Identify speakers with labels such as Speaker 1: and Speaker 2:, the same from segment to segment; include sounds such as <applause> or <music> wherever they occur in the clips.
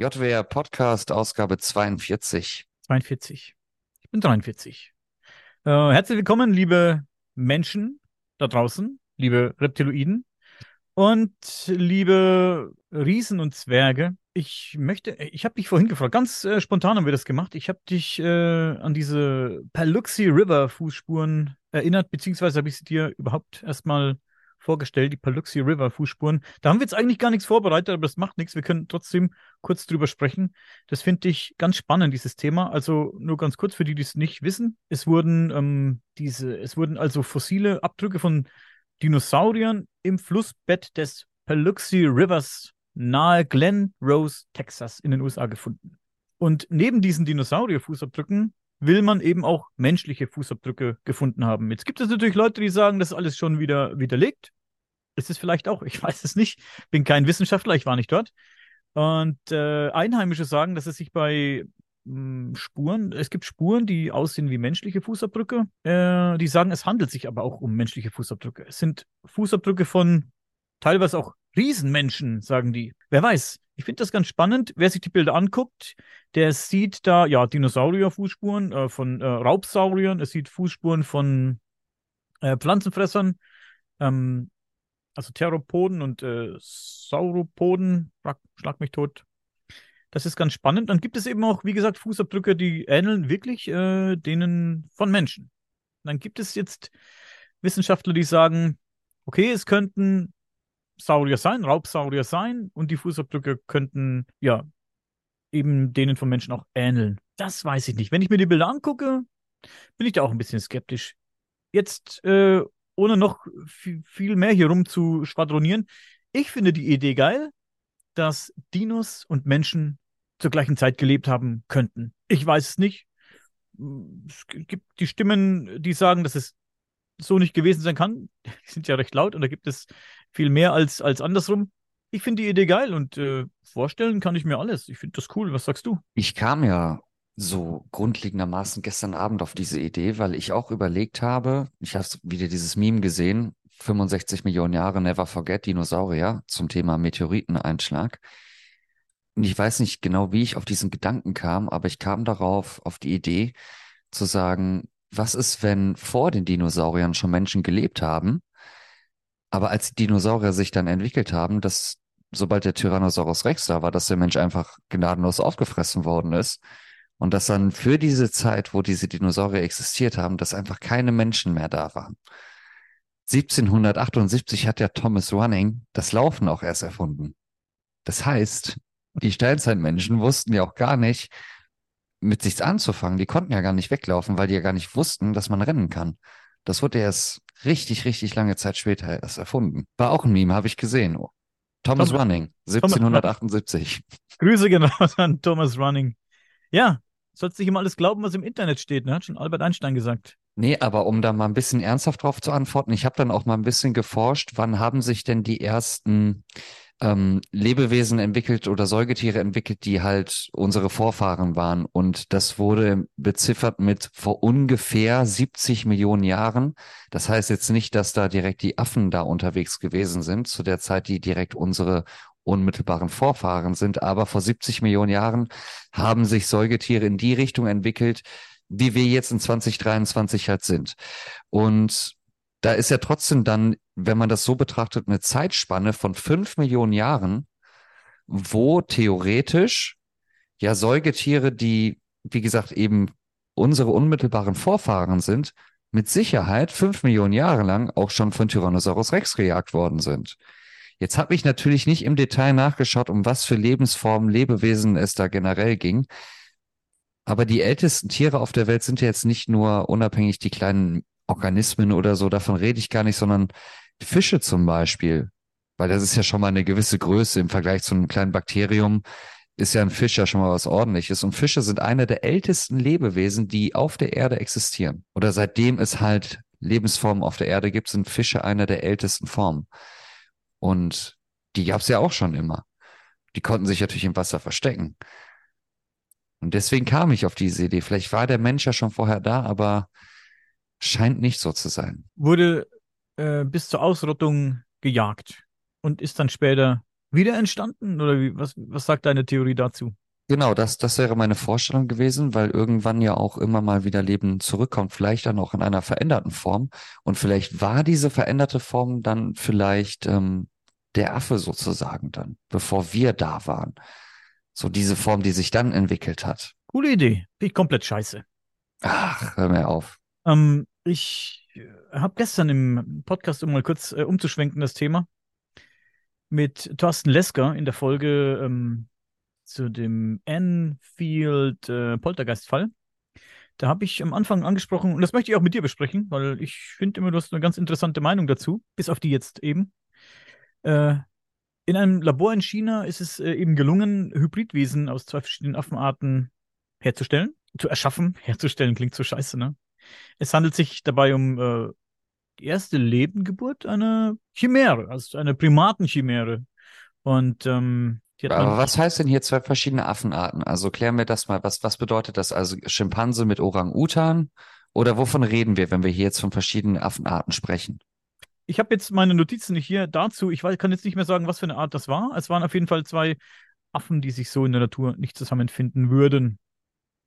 Speaker 1: JWR Podcast, Ausgabe 42.
Speaker 2: 42. Ich bin 43. Äh, herzlich willkommen, liebe Menschen da draußen, liebe Reptiloiden und liebe Riesen und Zwerge. Ich möchte, ich habe dich vorhin gefragt, ganz äh, spontan haben wir das gemacht. Ich habe dich äh, an diese Paluxy River Fußspuren erinnert, beziehungsweise habe ich sie dir überhaupt erstmal vorgestellt, die Paluxy River Fußspuren. Da haben wir jetzt eigentlich gar nichts vorbereitet, aber das macht nichts. Wir können trotzdem kurz drüber sprechen. Das finde ich ganz spannend, dieses Thema. Also nur ganz kurz für die, die es nicht wissen. Es wurden ähm, diese, es wurden also fossile Abdrücke von Dinosauriern im Flussbett des Paluxy Rivers nahe Glen Rose, Texas in den USA gefunden. Und neben diesen Dinosaurier-Fußabdrücken will man eben auch menschliche Fußabdrücke gefunden haben. Jetzt gibt es natürlich Leute, die sagen, das ist alles schon wieder widerlegt. Ist es vielleicht auch, ich <laughs> weiß es nicht. Bin kein Wissenschaftler, ich war nicht dort. Und äh, Einheimische sagen, dass es sich bei mh, hm, Spuren, es gibt Spuren, die aussehen wie menschliche Fußabdrücke. Äh, die sagen, es handelt sich aber auch um menschliche Fußabdrücke. Es sind Fußabdrücke von teilweise auch Riesenmenschen, sagen die. Wer weiß. Ich finde das ganz spannend. Wer sich die Bilder anguckt, der sieht da ja Dinosaurier-Fußspuren äh, von äh, Raubsauriern. Es sieht Fußspuren von äh, Pflanzenfressern, ähm, also Theropoden und äh, Sauropoden. Schlag, schlag, mich tot. Das ist ganz spannend. Dann gibt es eben auch, wie gesagt, Fußabdrücke, die ähneln wirklich äh, denen von Menschen. Dann gibt es jetzt Wissenschaftler, die sagen, okay, es könnten Saurier sein, Raubsaurier sein und die Fußabdrücke könnten ja eben denen von Menschen auch ähneln. Das weiß ich nicht. Wenn ich mir die Bilder angucke, bin ich da auch ein bisschen skeptisch. Jetzt, äh, ohne noch viel mehr hier rum zu schwadronieren, ich finde die Idee geil, dass Dinos und Menschen zur gleichen Zeit gelebt haben könnten. Ich weiß es nicht. Es gibt die Stimmen, die sagen, dass es so nicht gewesen sein kann. <laughs> Die sind ja recht laut und da gibt es viel mehr als, als andersrum. Ich finde die Idee geil und äh, vorstellen kann ich mir alles. Ich finde das cool. Was sagst du?
Speaker 1: Ich kam ja so grundlegendermaßen gestern Abend auf diese Idee, weil ich auch überlegt habe, ich habe wieder dieses Meme gesehen, 65 Millionen Jahre Never Forget Dinosaurier zum Thema Meteoriteneinschlag. Und ich weiß nicht genau, wie ich auf diesen Gedanken kam, aber ich kam darauf, auf die Idee zu sagen, was ist, wenn vor den Dinosauriern schon Menschen gelebt haben aber als die Dinosaurier sich dann entwickelt haben, dass sobald der Tyrannosaurus Rex da war, dass der Mensch einfach gnadenlos aufgefressen worden ist. Und dass dann für diese Zeit, wo diese Dinosaurier existiert haben, dass einfach keine Menschen mehr da waren. 1778 hat der Thomas Running das Laufen auch erst erfunden. Das heißt, die Steinzeitmenschen wussten ja auch gar nicht, mit sich anzufangen. Die konnten ja gar nicht weglaufen, weil die ja gar nicht wussten, dass man rennen kann. Das wurde erst richtig, richtig lange Zeit später erst erfunden. War auch ein Meme, habe ich gesehen. Thomas Tom, Running, 1778. <laughs>
Speaker 2: Grüße genau an Thomas Running. Ja, sollst nicht immer alles glauben, was im Internet steht, ne? Hat schon Albert Einstein gesagt.
Speaker 1: Nee, aber um da mal ein bisschen ernsthaft drauf zu antworten, ich habe dann auch mal ein bisschen geforscht, wann haben sich denn die ersten ähm, Lebewesen entwickelt oder Säugetiere entwickelt, die halt unsere Vorfahren waren. Und das wurde beziffert mit vor ungefähr 70 Millionen Jahren. Das heißt jetzt nicht, dass da direkt die Affen da unterwegs gewesen sind, zu der Zeit, die direkt unsere unmittelbaren Vorfahren sind. Aber vor 70 Millionen Jahren haben sich Säugetiere in die Richtung entwickelt, wie wir jetzt in 2023 halt sind. Und da ist ja trotzdem dann, wenn man das so betrachtet, eine Zeitspanne von fünf Millionen Jahren, wo theoretisch ja Säugetiere, die, wie gesagt, eben unsere unmittelbaren Vorfahren sind, mit Sicherheit fünf Millionen Jahre lang auch schon von Tyrannosaurus Rex gejagt worden sind. Jetzt habe ich natürlich nicht im Detail nachgeschaut, um was für Lebensformen, Lebewesen es da generell ging. Aber die ältesten Tiere auf der Welt sind ja jetzt nicht nur unabhängig die kleinen Organismen oder so, davon rede ich gar nicht, sondern Fische zum Beispiel, weil das ist ja schon mal eine gewisse Größe im Vergleich zu einem kleinen Bakterium, ist ja ein Fisch ja schon mal was ordentliches. Und Fische sind eine der ältesten Lebewesen, die auf der Erde existieren. Oder seitdem es halt Lebensformen auf der Erde gibt, sind Fische eine der ältesten Formen. Und die gab es ja auch schon immer. Die konnten sich natürlich im Wasser verstecken. Und deswegen kam ich auf diese Idee. Vielleicht war der Mensch ja schon vorher da, aber Scheint nicht so zu sein.
Speaker 2: Wurde äh, bis zur Ausrottung gejagt und ist dann später wieder entstanden? Oder wie, was, was sagt deine Theorie dazu?
Speaker 1: Genau, das, das wäre meine Vorstellung gewesen, weil irgendwann ja auch immer mal wieder Leben zurückkommt, vielleicht dann auch in einer veränderten Form. Und vielleicht war diese veränderte Form dann vielleicht ähm, der Affe sozusagen dann, bevor wir da waren. So diese Form, die sich dann entwickelt hat.
Speaker 2: Coole Idee. Bin ich komplett scheiße.
Speaker 1: Ach, hör mir auf.
Speaker 2: Ähm, ich habe gestern im Podcast, um mal kurz äh, umzuschwenken, das Thema mit Thorsten Lesker in der Folge ähm, zu dem Enfield äh, Poltergeist-Fall. Da habe ich am Anfang angesprochen, und das möchte ich auch mit dir besprechen, weil ich finde immer, du hast eine ganz interessante Meinung dazu, bis auf die jetzt eben. Äh, in einem Labor in China ist es äh, eben gelungen, Hybridwesen aus zwei verschiedenen Affenarten herzustellen, zu erschaffen. <laughs> Herzustellen klingt so scheiße, ne? Es handelt sich dabei um äh, die erste Lebengeburt einer Chimäre, also eine Primatenchimäre. Und ähm,
Speaker 1: aber was heißt denn hier zwei verschiedene Affenarten? Also klären wir das mal. Was, was bedeutet das? Also Schimpanse mit Orang-Utan? Oder wovon reden wir, wenn wir hier jetzt von verschiedenen Affenarten sprechen?
Speaker 2: Ich habe jetzt meine Notizen nicht hier dazu. Ich kann jetzt nicht mehr sagen, was für eine Art das war. Es waren auf jeden Fall zwei Affen, die sich so in der Natur nicht zusammenfinden würden.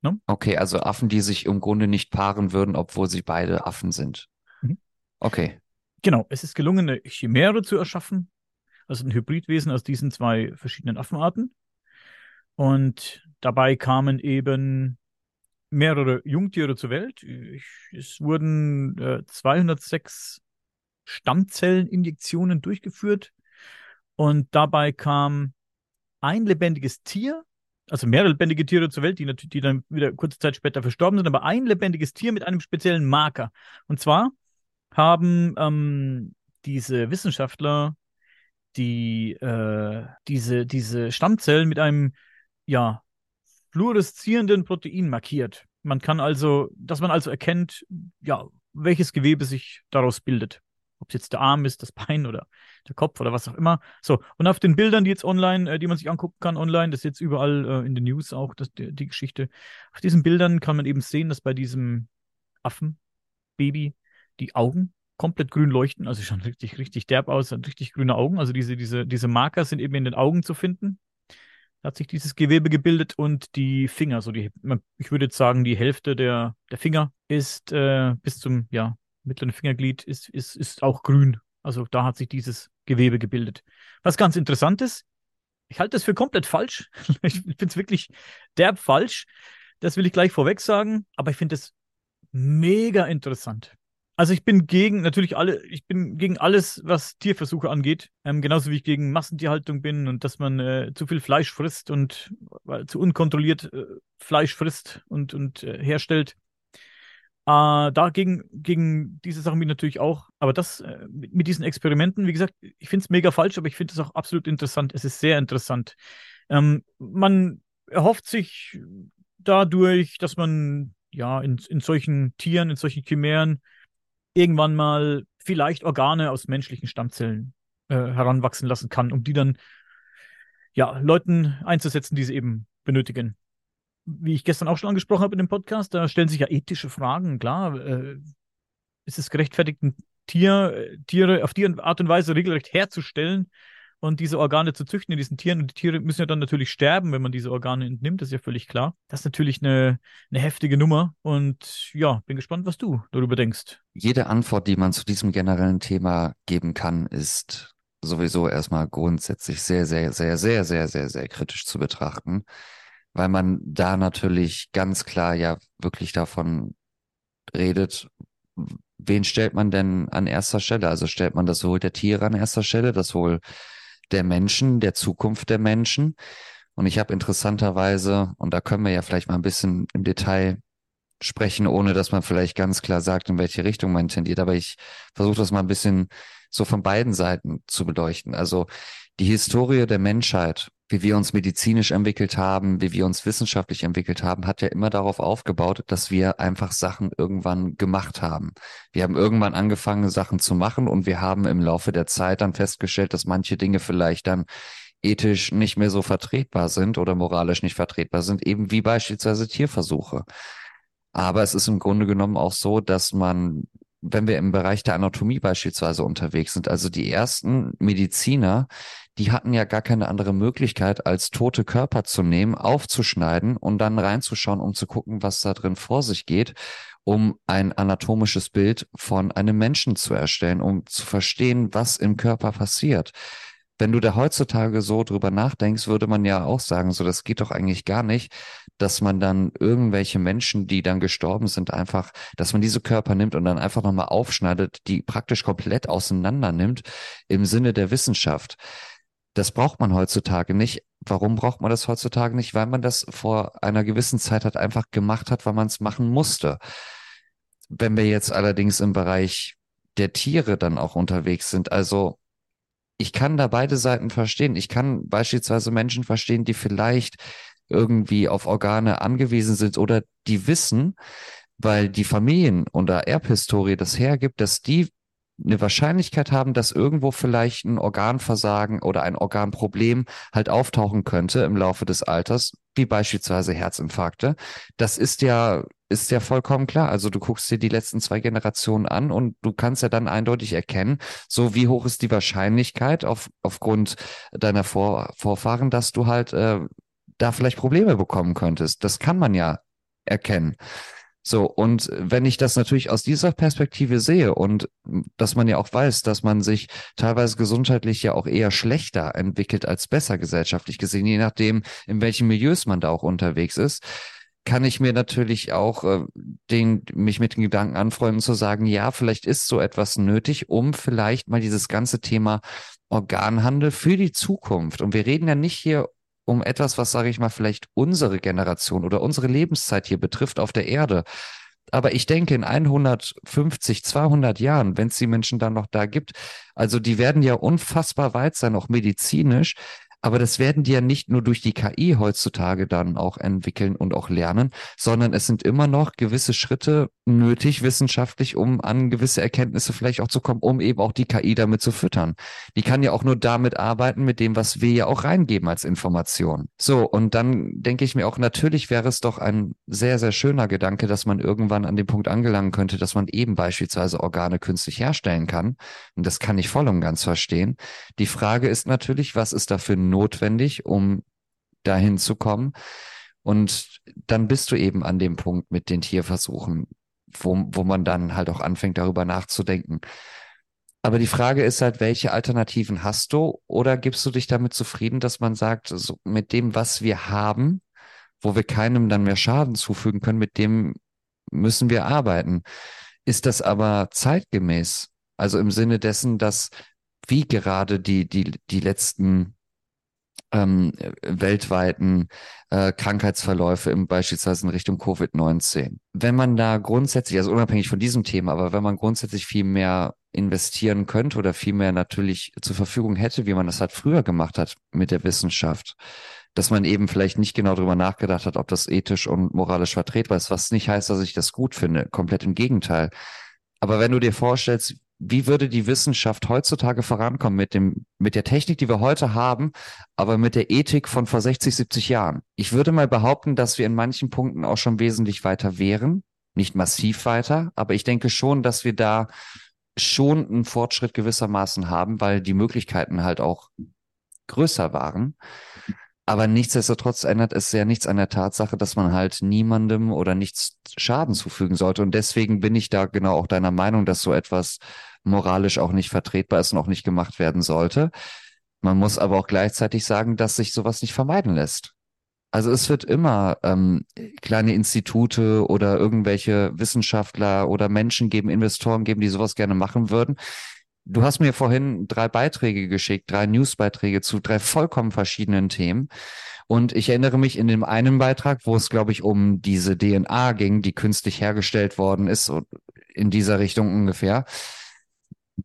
Speaker 1: Ne? Okay, also Affen, die sich im Grunde nicht paaren würden, obwohl sie beide Affen sind. Mhm. Okay.
Speaker 2: Genau, es ist gelungen, eine Chimäre zu erschaffen, also ein Hybridwesen aus diesen zwei verschiedenen Affenarten. Und dabei kamen eben mehrere Jungtiere zur Welt. Es wurden äh, 206 Stammzelleninjektionen durchgeführt und dabei kam ein lebendiges Tier, also mehrere lebendige Tiere zur Welt, die, die dann wieder kurze Zeit später verstorben sind, aber ein lebendiges Tier mit einem speziellen Marker. Und zwar haben ähm, diese Wissenschaftler die äh, diese, diese Stammzellen mit einem ja, fluoreszierenden Protein markiert. Man kann also, dass man also erkennt, ja, welches Gewebe sich daraus bildet. Ob es jetzt der Arm ist, das Bein oder der Kopf oder was auch immer. So, und auf den Bildern, die jetzt online, äh, die man sich angucken kann online, das ist jetzt überall äh, in den News auch, das, die, die Geschichte. Auf diesen Bildern kann man eben sehen, dass bei diesem Affenbaby die Augen komplett grün leuchten, also schon richtig, richtig derb aus, richtig grüne Augen. Also diese, diese, diese Marker sind eben in den Augen zu finden. Da hat sich dieses Gewebe gebildet und die Finger, so die, ich würde jetzt sagen, die Hälfte der, der Finger ist äh, bis zum ja, mittleren Fingerglied ist, ist, ist auch grün. Also da hat sich dieses Gewebe gebildet. Was ganz interessant ist, ich halte das für komplett falsch. <laughs> ich finde es wirklich derb falsch. Das will ich gleich vorweg sagen, aber ich finde es mega interessant. Also ich bin gegen natürlich alle, ich bin gegen alles, was Tierversuche angeht. Ähm, genauso wie ich gegen Massentierhaltung bin und dass man äh, zu viel Fleisch frisst und äh, zu unkontrolliert äh, Fleisch frisst und, und äh, herstellt. Äh, dagegen gegen diese Sachen bin ich natürlich auch. Aber das äh, mit, mit, diesen Experimenten, wie gesagt, ich finde es mega falsch, aber ich finde es auch absolut interessant. Es ist sehr interessant. Ähm, man erhofft sich dadurch, dass man ja in, in solchen Tieren, in solchen Chimären irgendwann mal vielleicht Organe aus menschlichen Stammzellen äh, heranwachsen lassen kann, um die dann ja Leuten einzusetzen, die sie eben benötigen. Wie ich gestern auch schon angesprochen habe in dem Podcast, da stellen sich ja ethische Fragen. Klar, äh, ist es gerechtfertigt, ein Tier, äh, Tiere auf die Art und Weise regelrecht herzustellen, und diese Organe zu züchten in diesen Tieren. Und die Tiere müssen ja dann natürlich sterben, wenn man diese Organe entnimmt, das ist ja völlig klar. Das ist natürlich eine, eine heftige Nummer. Und ja, bin gespannt, was du darüber denkst.
Speaker 1: Jede Antwort, die man zu diesem generellen Thema geben kann, ist sowieso erstmal grundsätzlich sehr, sehr, sehr, sehr, sehr, sehr, sehr kritisch zu betrachten, weil man da natürlich ganz klar ja wirklich davon redet, wen stellt man denn an erster Stelle? Also stellt man das Wohl der Tiere an erster Stelle, das Wohl der Menschen, der Zukunft der Menschen. Und ich habe interessanterweise, und da können wir ja vielleicht mal ein bisschen im Detail sprechen, ohne dass man vielleicht ganz klar sagt, in welche Richtung man tendiert, aber ich versuche das mal ein bisschen so von beiden Seiten zu beleuchten. Also die Historie der Menschheit, wie wir uns medizinisch entwickelt haben, wie wir uns wissenschaftlich entwickelt haben, hat ja immer darauf aufgebaut, dass wir einfach Sachen irgendwann gemacht haben. Wir haben irgendwann angefangen, Sachen zu machen und wir haben im Laufe der Zeit dann festgestellt, dass manche Dinge vielleicht dann ethisch nicht mehr so vertretbar sind oder moralisch nicht vertretbar sind, eben wie beispielsweise Tierversuche. Aber es ist im Grunde genommen auch so, dass man wenn wir im Bereich der Anatomie beispielsweise unterwegs sind, also die ersten Mediziner, die hatten ja gar keine andere Möglichkeit, als tote Körper zu nehmen, aufzuschneiden und dann reinzuschauen, um zu gucken, was da drin vor sich geht, um ein anatomisches Bild von einem Menschen zu erstellen, um zu verstehen, was im Körper passiert wenn du da heutzutage so drüber nachdenkst, würde man ja auch sagen, so das geht doch eigentlich gar nicht, dass man dann irgendwelche Menschen, die dann gestorben sind, einfach, dass man diese Körper nimmt und dann einfach nochmal aufschneidet, die praktisch komplett auseinander nimmt im Sinne der Wissenschaft. Das braucht man heutzutage nicht. Warum braucht man das heutzutage nicht? Weil man das vor einer gewissen Zeit halt einfach gemacht hat, weil man es machen musste. Wenn wir jetzt allerdings im Bereich der Tiere dann auch unterwegs sind, also ich kann da beide Seiten verstehen. Ich kann beispielsweise Menschen verstehen, die vielleicht irgendwie auf Organe angewiesen sind oder die wissen, weil die Familien oder Erbhistorie das hergibt, dass die eine Wahrscheinlichkeit haben, dass irgendwo vielleicht ein Organversagen oder ein Organproblem halt auftauchen könnte im Laufe des Alters, wie beispielsweise Herzinfarkte. Das ist ja ist ja vollkommen klar. Also du guckst dir die letzten zwei Generationen an und du kannst ja dann eindeutig erkennen, so wie hoch ist die Wahrscheinlichkeit auf, aufgrund deiner Vor Vorfahren, dass du halt äh, da vielleicht Probleme bekommen könntest. Das kann man ja erkennen. So, und wenn ich das natürlich aus dieser Perspektive sehe und dass man ja auch weiß, dass man sich teilweise gesundheitlich ja auch eher schlechter entwickelt als besser gesellschaftlich gesehen, je nachdem, in welchen Milieus man da auch unterwegs ist, kann ich mir natürlich auch äh, den, mich mit den Gedanken anfreunden zu sagen, ja, vielleicht ist so etwas nötig, um vielleicht mal dieses ganze Thema Organhandel für die Zukunft. Und wir reden ja nicht hier um etwas, was, sage ich mal, vielleicht unsere Generation oder unsere Lebenszeit hier betrifft auf der Erde. Aber ich denke, in 150, 200 Jahren, wenn es die Menschen dann noch da gibt, also die werden ja unfassbar weit sein, auch medizinisch, aber das werden die ja nicht nur durch die KI heutzutage dann auch entwickeln und auch lernen, sondern es sind immer noch gewisse Schritte nötig wissenschaftlich, um an gewisse Erkenntnisse vielleicht auch zu kommen, um eben auch die KI damit zu füttern. Die kann ja auch nur damit arbeiten, mit dem, was wir ja auch reingeben als Information. So, und dann denke ich mir auch, natürlich wäre es doch ein sehr, sehr schöner Gedanke, dass man irgendwann an den Punkt angelangen könnte, dass man eben beispielsweise Organe künstlich herstellen kann. Und das kann ich voll und ganz verstehen. Die Frage ist natürlich, was ist dafür notwendig, um dahin zu kommen. Und dann bist du eben an dem Punkt mit den Tierversuchen, wo, wo man dann halt auch anfängt, darüber nachzudenken. Aber die Frage ist halt, welche Alternativen hast du? Oder gibst du dich damit zufrieden, dass man sagt, so mit dem, was wir haben, wo wir keinem dann mehr Schaden zufügen können, mit dem müssen wir arbeiten. Ist das aber zeitgemäß? Also im Sinne dessen, dass wie gerade die, die, die letzten ähm, weltweiten äh, Krankheitsverläufe im, beispielsweise in Richtung Covid-19. Wenn man da grundsätzlich, also unabhängig von diesem Thema, aber wenn man grundsätzlich viel mehr investieren könnte oder viel mehr natürlich zur Verfügung hätte, wie man das halt früher gemacht hat mit der Wissenschaft, dass man eben vielleicht nicht genau darüber nachgedacht hat, ob das ethisch und moralisch vertretbar ist, was nicht heißt, dass ich das gut finde. Komplett im Gegenteil. Aber wenn du dir vorstellst, wie würde die Wissenschaft heutzutage vorankommen mit dem, mit der Technik, die wir heute haben, aber mit der Ethik von vor 60, 70 Jahren? Ich würde mal behaupten, dass wir in manchen Punkten auch schon wesentlich weiter wären. Nicht massiv weiter, aber ich denke schon, dass wir da schon einen Fortschritt gewissermaßen haben, weil die Möglichkeiten halt auch größer waren. Aber nichtsdestotrotz ändert es ja nichts an der Tatsache, dass man halt niemandem oder nichts Schaden zufügen sollte. Und deswegen bin ich da genau auch deiner Meinung, dass so etwas moralisch auch nicht vertretbar ist und auch nicht gemacht werden sollte. Man muss aber auch gleichzeitig sagen, dass sich sowas nicht vermeiden lässt. Also es wird immer ähm, kleine Institute oder irgendwelche Wissenschaftler oder Menschen geben, Investoren geben, die sowas gerne machen würden. Du hast mir vorhin drei Beiträge geschickt, drei Newsbeiträge zu drei vollkommen verschiedenen Themen. Und ich erinnere mich in dem einen Beitrag, wo es, glaube ich, um diese DNA ging, die künstlich hergestellt worden ist, in dieser Richtung ungefähr.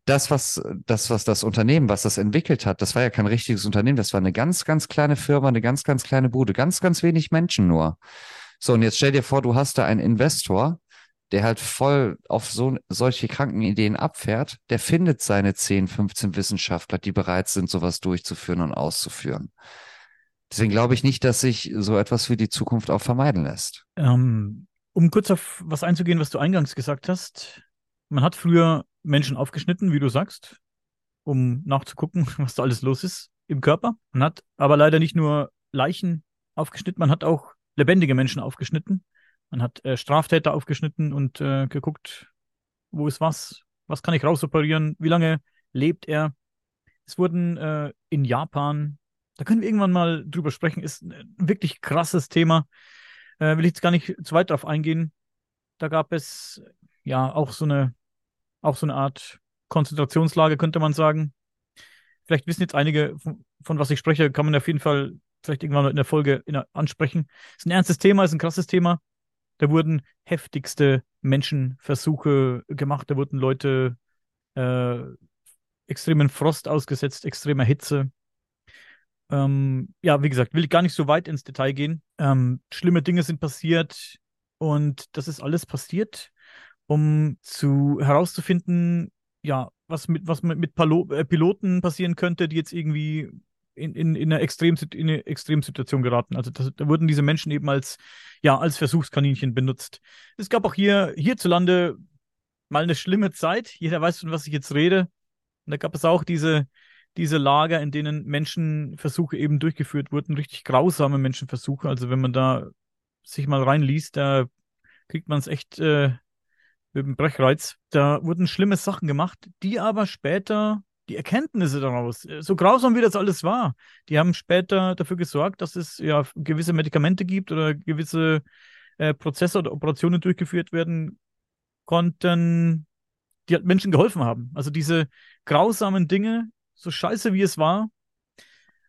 Speaker 1: Das, was, das, was das Unternehmen, was das entwickelt hat, das war ja kein richtiges Unternehmen, das war eine ganz, ganz kleine Firma, eine ganz, ganz kleine Bude, ganz, ganz wenig Menschen nur. So, und jetzt stell dir vor, du hast da einen Investor, der halt voll auf so solche kranken Ideen abfährt, der findet seine 10, 15 Wissenschaftler, die bereit sind, sowas durchzuführen und auszuführen. Deswegen glaube ich nicht, dass sich so etwas für die Zukunft auch vermeiden lässt.
Speaker 2: Ähm, um kurz auf was einzugehen, was du eingangs gesagt hast. Man hat früher Menschen aufgeschnitten, wie du sagst, um nachzugucken, <laughs> was da alles los ist. im Körper. Man hat aber leider nicht nur Leichen aufgeschnitten, man hat auch lebendige Menschen aufgeschnitten. Man hat äh, Straftäter aufgeschnitten und äh, geguckt, wo ist was, was kann ich rausoperieren, wie lange lebt er. Es wurden äh, in Japan, da können wir irgendwann mal drüber sprechen, ist ein wirklich krasses Thema. Äh, will ich jetzt gar nicht zu weit drauf eingehen. Da gab es ja auch so eine, auch so eine Art Konzentrationslage, könnte man sagen. Vielleicht wissen jetzt einige, von, von was ich spreche, kann man auf jeden Fall vielleicht irgendwann in der Folge in ansprechen. Ist ein ernstes Thema, ist ein krasses Thema. Da wurden heftigste Menschenversuche gemacht. Da wurden Leute äh, extremen Frost ausgesetzt, extremer Hitze. Ähm, ja, wie gesagt, will ich gar nicht so weit ins Detail gehen. Ähm, schlimme Dinge sind passiert und das ist alles passiert, um zu herauszufinden, ja, was mit, was mit, mit Palo äh, Piloten passieren könnte, die jetzt irgendwie in, in, in, eine, Extrem, in eine Extremsituation geraten. Also das, da wurden diese Menschen eben als, ja, als Versuchskaninchen benutzt. Es gab auch hier hierzulande mal eine schlimme Zeit. Jeder weiß, von was ich jetzt rede. Und da gab es auch diese, diese Lager, in denen Menschenversuche eben durchgeführt wurden, richtig grausame Menschenversuche. Also wenn man da sich mal reinliest, da kriegt man es echt äh, mit dem Brechreiz. Da wurden schlimme Sachen gemacht, die aber später die Erkenntnisse daraus, äh, so grausam wie das alles war, die haben später dafür gesorgt, dass es ja gewisse Medikamente gibt oder gewisse äh, Prozesse oder Operationen durchgeführt werden konnten, die halt Menschen geholfen haben. Also diese grausamen Dinge, so scheiße wie es war,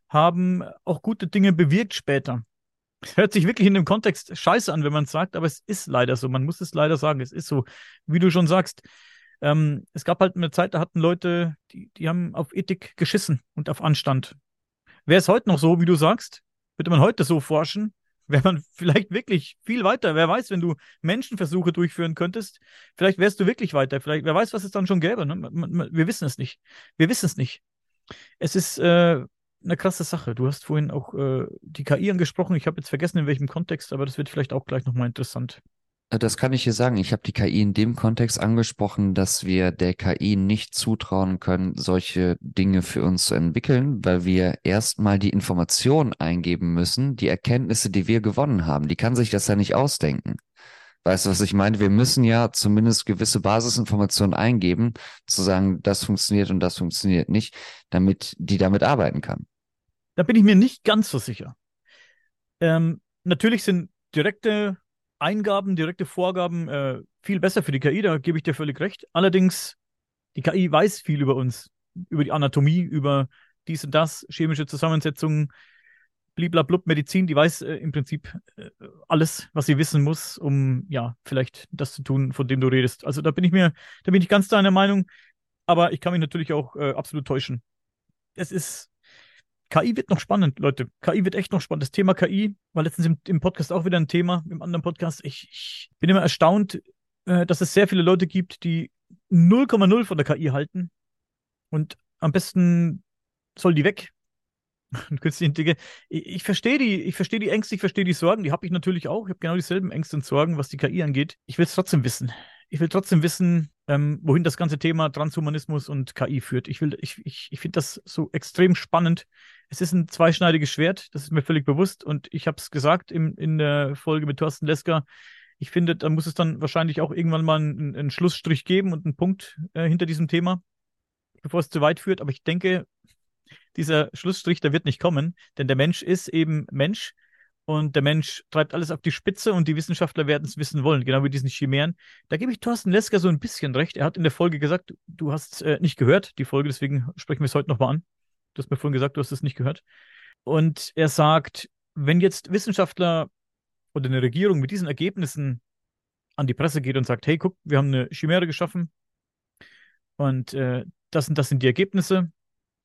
Speaker 2: haben auch gute Dinge bewirkt später. Hört sich wirklich in dem Kontext scheiße an, wenn man es sagt, aber es ist leider so. Man muss es leider sagen. Es ist so, wie du schon sagst. Ähm, es gab halt eine Zeit, da hatten Leute, die, die haben auf Ethik geschissen und auf Anstand. Wäre es heute noch so, wie du sagst, würde man heute so forschen, wäre man <laughs> vielleicht wirklich viel weiter. Wer weiß, wenn du Menschenversuche durchführen könntest, vielleicht wärst du wirklich weiter. Vielleicht, wer weiß, was es dann schon gäbe. Ne? Wir wissen es nicht. Wir wissen es nicht. Es ist äh, eine krasse Sache. Du hast vorhin auch äh, die KI angesprochen. Ich habe jetzt vergessen, in welchem Kontext, aber das wird vielleicht auch gleich nochmal interessant.
Speaker 1: Äh, das kann ich dir sagen. Ich habe die KI in dem Kontext angesprochen, dass wir der KI nicht zutrauen können, solche Dinge für uns zu entwickeln, weil wir erstmal die Informationen eingeben müssen, die Erkenntnisse, die wir gewonnen haben. Die kann sich das ja nicht ausdenken. Weißt du, was ich meine? Wir müssen ja zumindest gewisse Basisinformationen eingeben, zu sagen, das funktioniert und das funktioniert nicht, damit die damit arbeiten kann.
Speaker 2: Da bin ich mir nicht ganz so sicher. Ähm, natürlich sind direkte Eingaben, direkte Vorgaben äh, viel besser für die KI, da gebe ich dir völlig recht. Allerdings, die KI weiß viel über uns, über die Anatomie, über dies und das, chemische Zusammensetzungen, bliblablub, Medizin, die weiß äh, im Prinzip äh, alles, was sie wissen muss, um ja, vielleicht das zu tun, von dem du redest. Also da bin ich mir, da bin ich ganz deiner Meinung, aber ich kann mich natürlich auch äh, absolut täuschen. Es ist, KI wird noch spannend, Leute. KI wird echt noch spannend. Das Thema KI war letztens im, im Podcast auch wieder ein Thema, im anderen Podcast. Ich, ich bin immer erstaunt, äh, dass es sehr viele Leute gibt, die 0,0 von der KI halten und am besten soll die weg <laughs> ich verstehe die, ich verstehe die Ängste, ich verstehe die Sorgen, die habe ich natürlich auch. Ich habe genau dieselben Ängste und Sorgen, was die KI angeht. Ich will es trotzdem wissen. Ich will trotzdem wissen, ähm, wohin das ganze Thema Transhumanismus und KI führt. Ich will, ich, ich, ich finde das so extrem spannend. Es ist ein zweischneidiges Schwert, das ist mir völlig bewusst. Und ich habe es gesagt im, in der Folge mit Thorsten Lesker. Ich finde, da muss es dann wahrscheinlich auch irgendwann mal einen, einen Schlussstrich geben und einen Punkt äh, hinter diesem Thema, bevor es zu weit führt. Aber ich denke, dieser Schlussstrich, der wird nicht kommen, denn der Mensch ist eben Mensch und der Mensch treibt alles auf die Spitze und die Wissenschaftler werden es wissen wollen, genau wie diesen Chimären. Da gebe ich Thorsten Lesker so ein bisschen recht. Er hat in der Folge gesagt, du hast äh, nicht gehört, die Folge, deswegen sprechen wir es heute nochmal an. Du hast mir vorhin gesagt, du hast es nicht gehört. Und er sagt, wenn jetzt Wissenschaftler oder eine Regierung mit diesen Ergebnissen an die Presse geht und sagt, hey, guck, wir haben eine Chimäre geschaffen und äh, das, sind, das sind die Ergebnisse,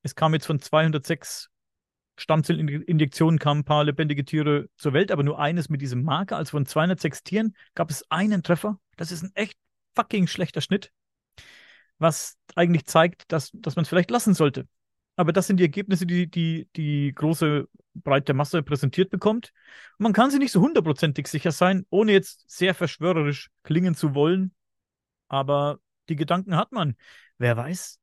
Speaker 2: es kam jetzt von 206 Stammzellinjektionen kamen ein paar lebendige Tiere zur Welt, aber nur eines mit diesem Marker. Also von 206 Tieren gab es einen Treffer. Das ist ein echt fucking schlechter Schnitt, was eigentlich zeigt, dass, dass man es vielleicht lassen sollte. Aber das sind die Ergebnisse, die die, die große, breite Masse präsentiert bekommt. Man kann sich nicht so hundertprozentig sicher sein, ohne jetzt sehr verschwörerisch klingen zu wollen. Aber die Gedanken hat man. Wer weiß,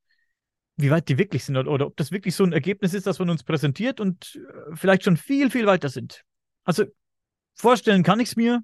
Speaker 2: wie weit die wirklich sind oder, ob das wirklich so ein Ergebnis ist, das man uns präsentiert und äh, vielleicht schon viel, viel weiter sind. Also vorstellen kann ich es mir.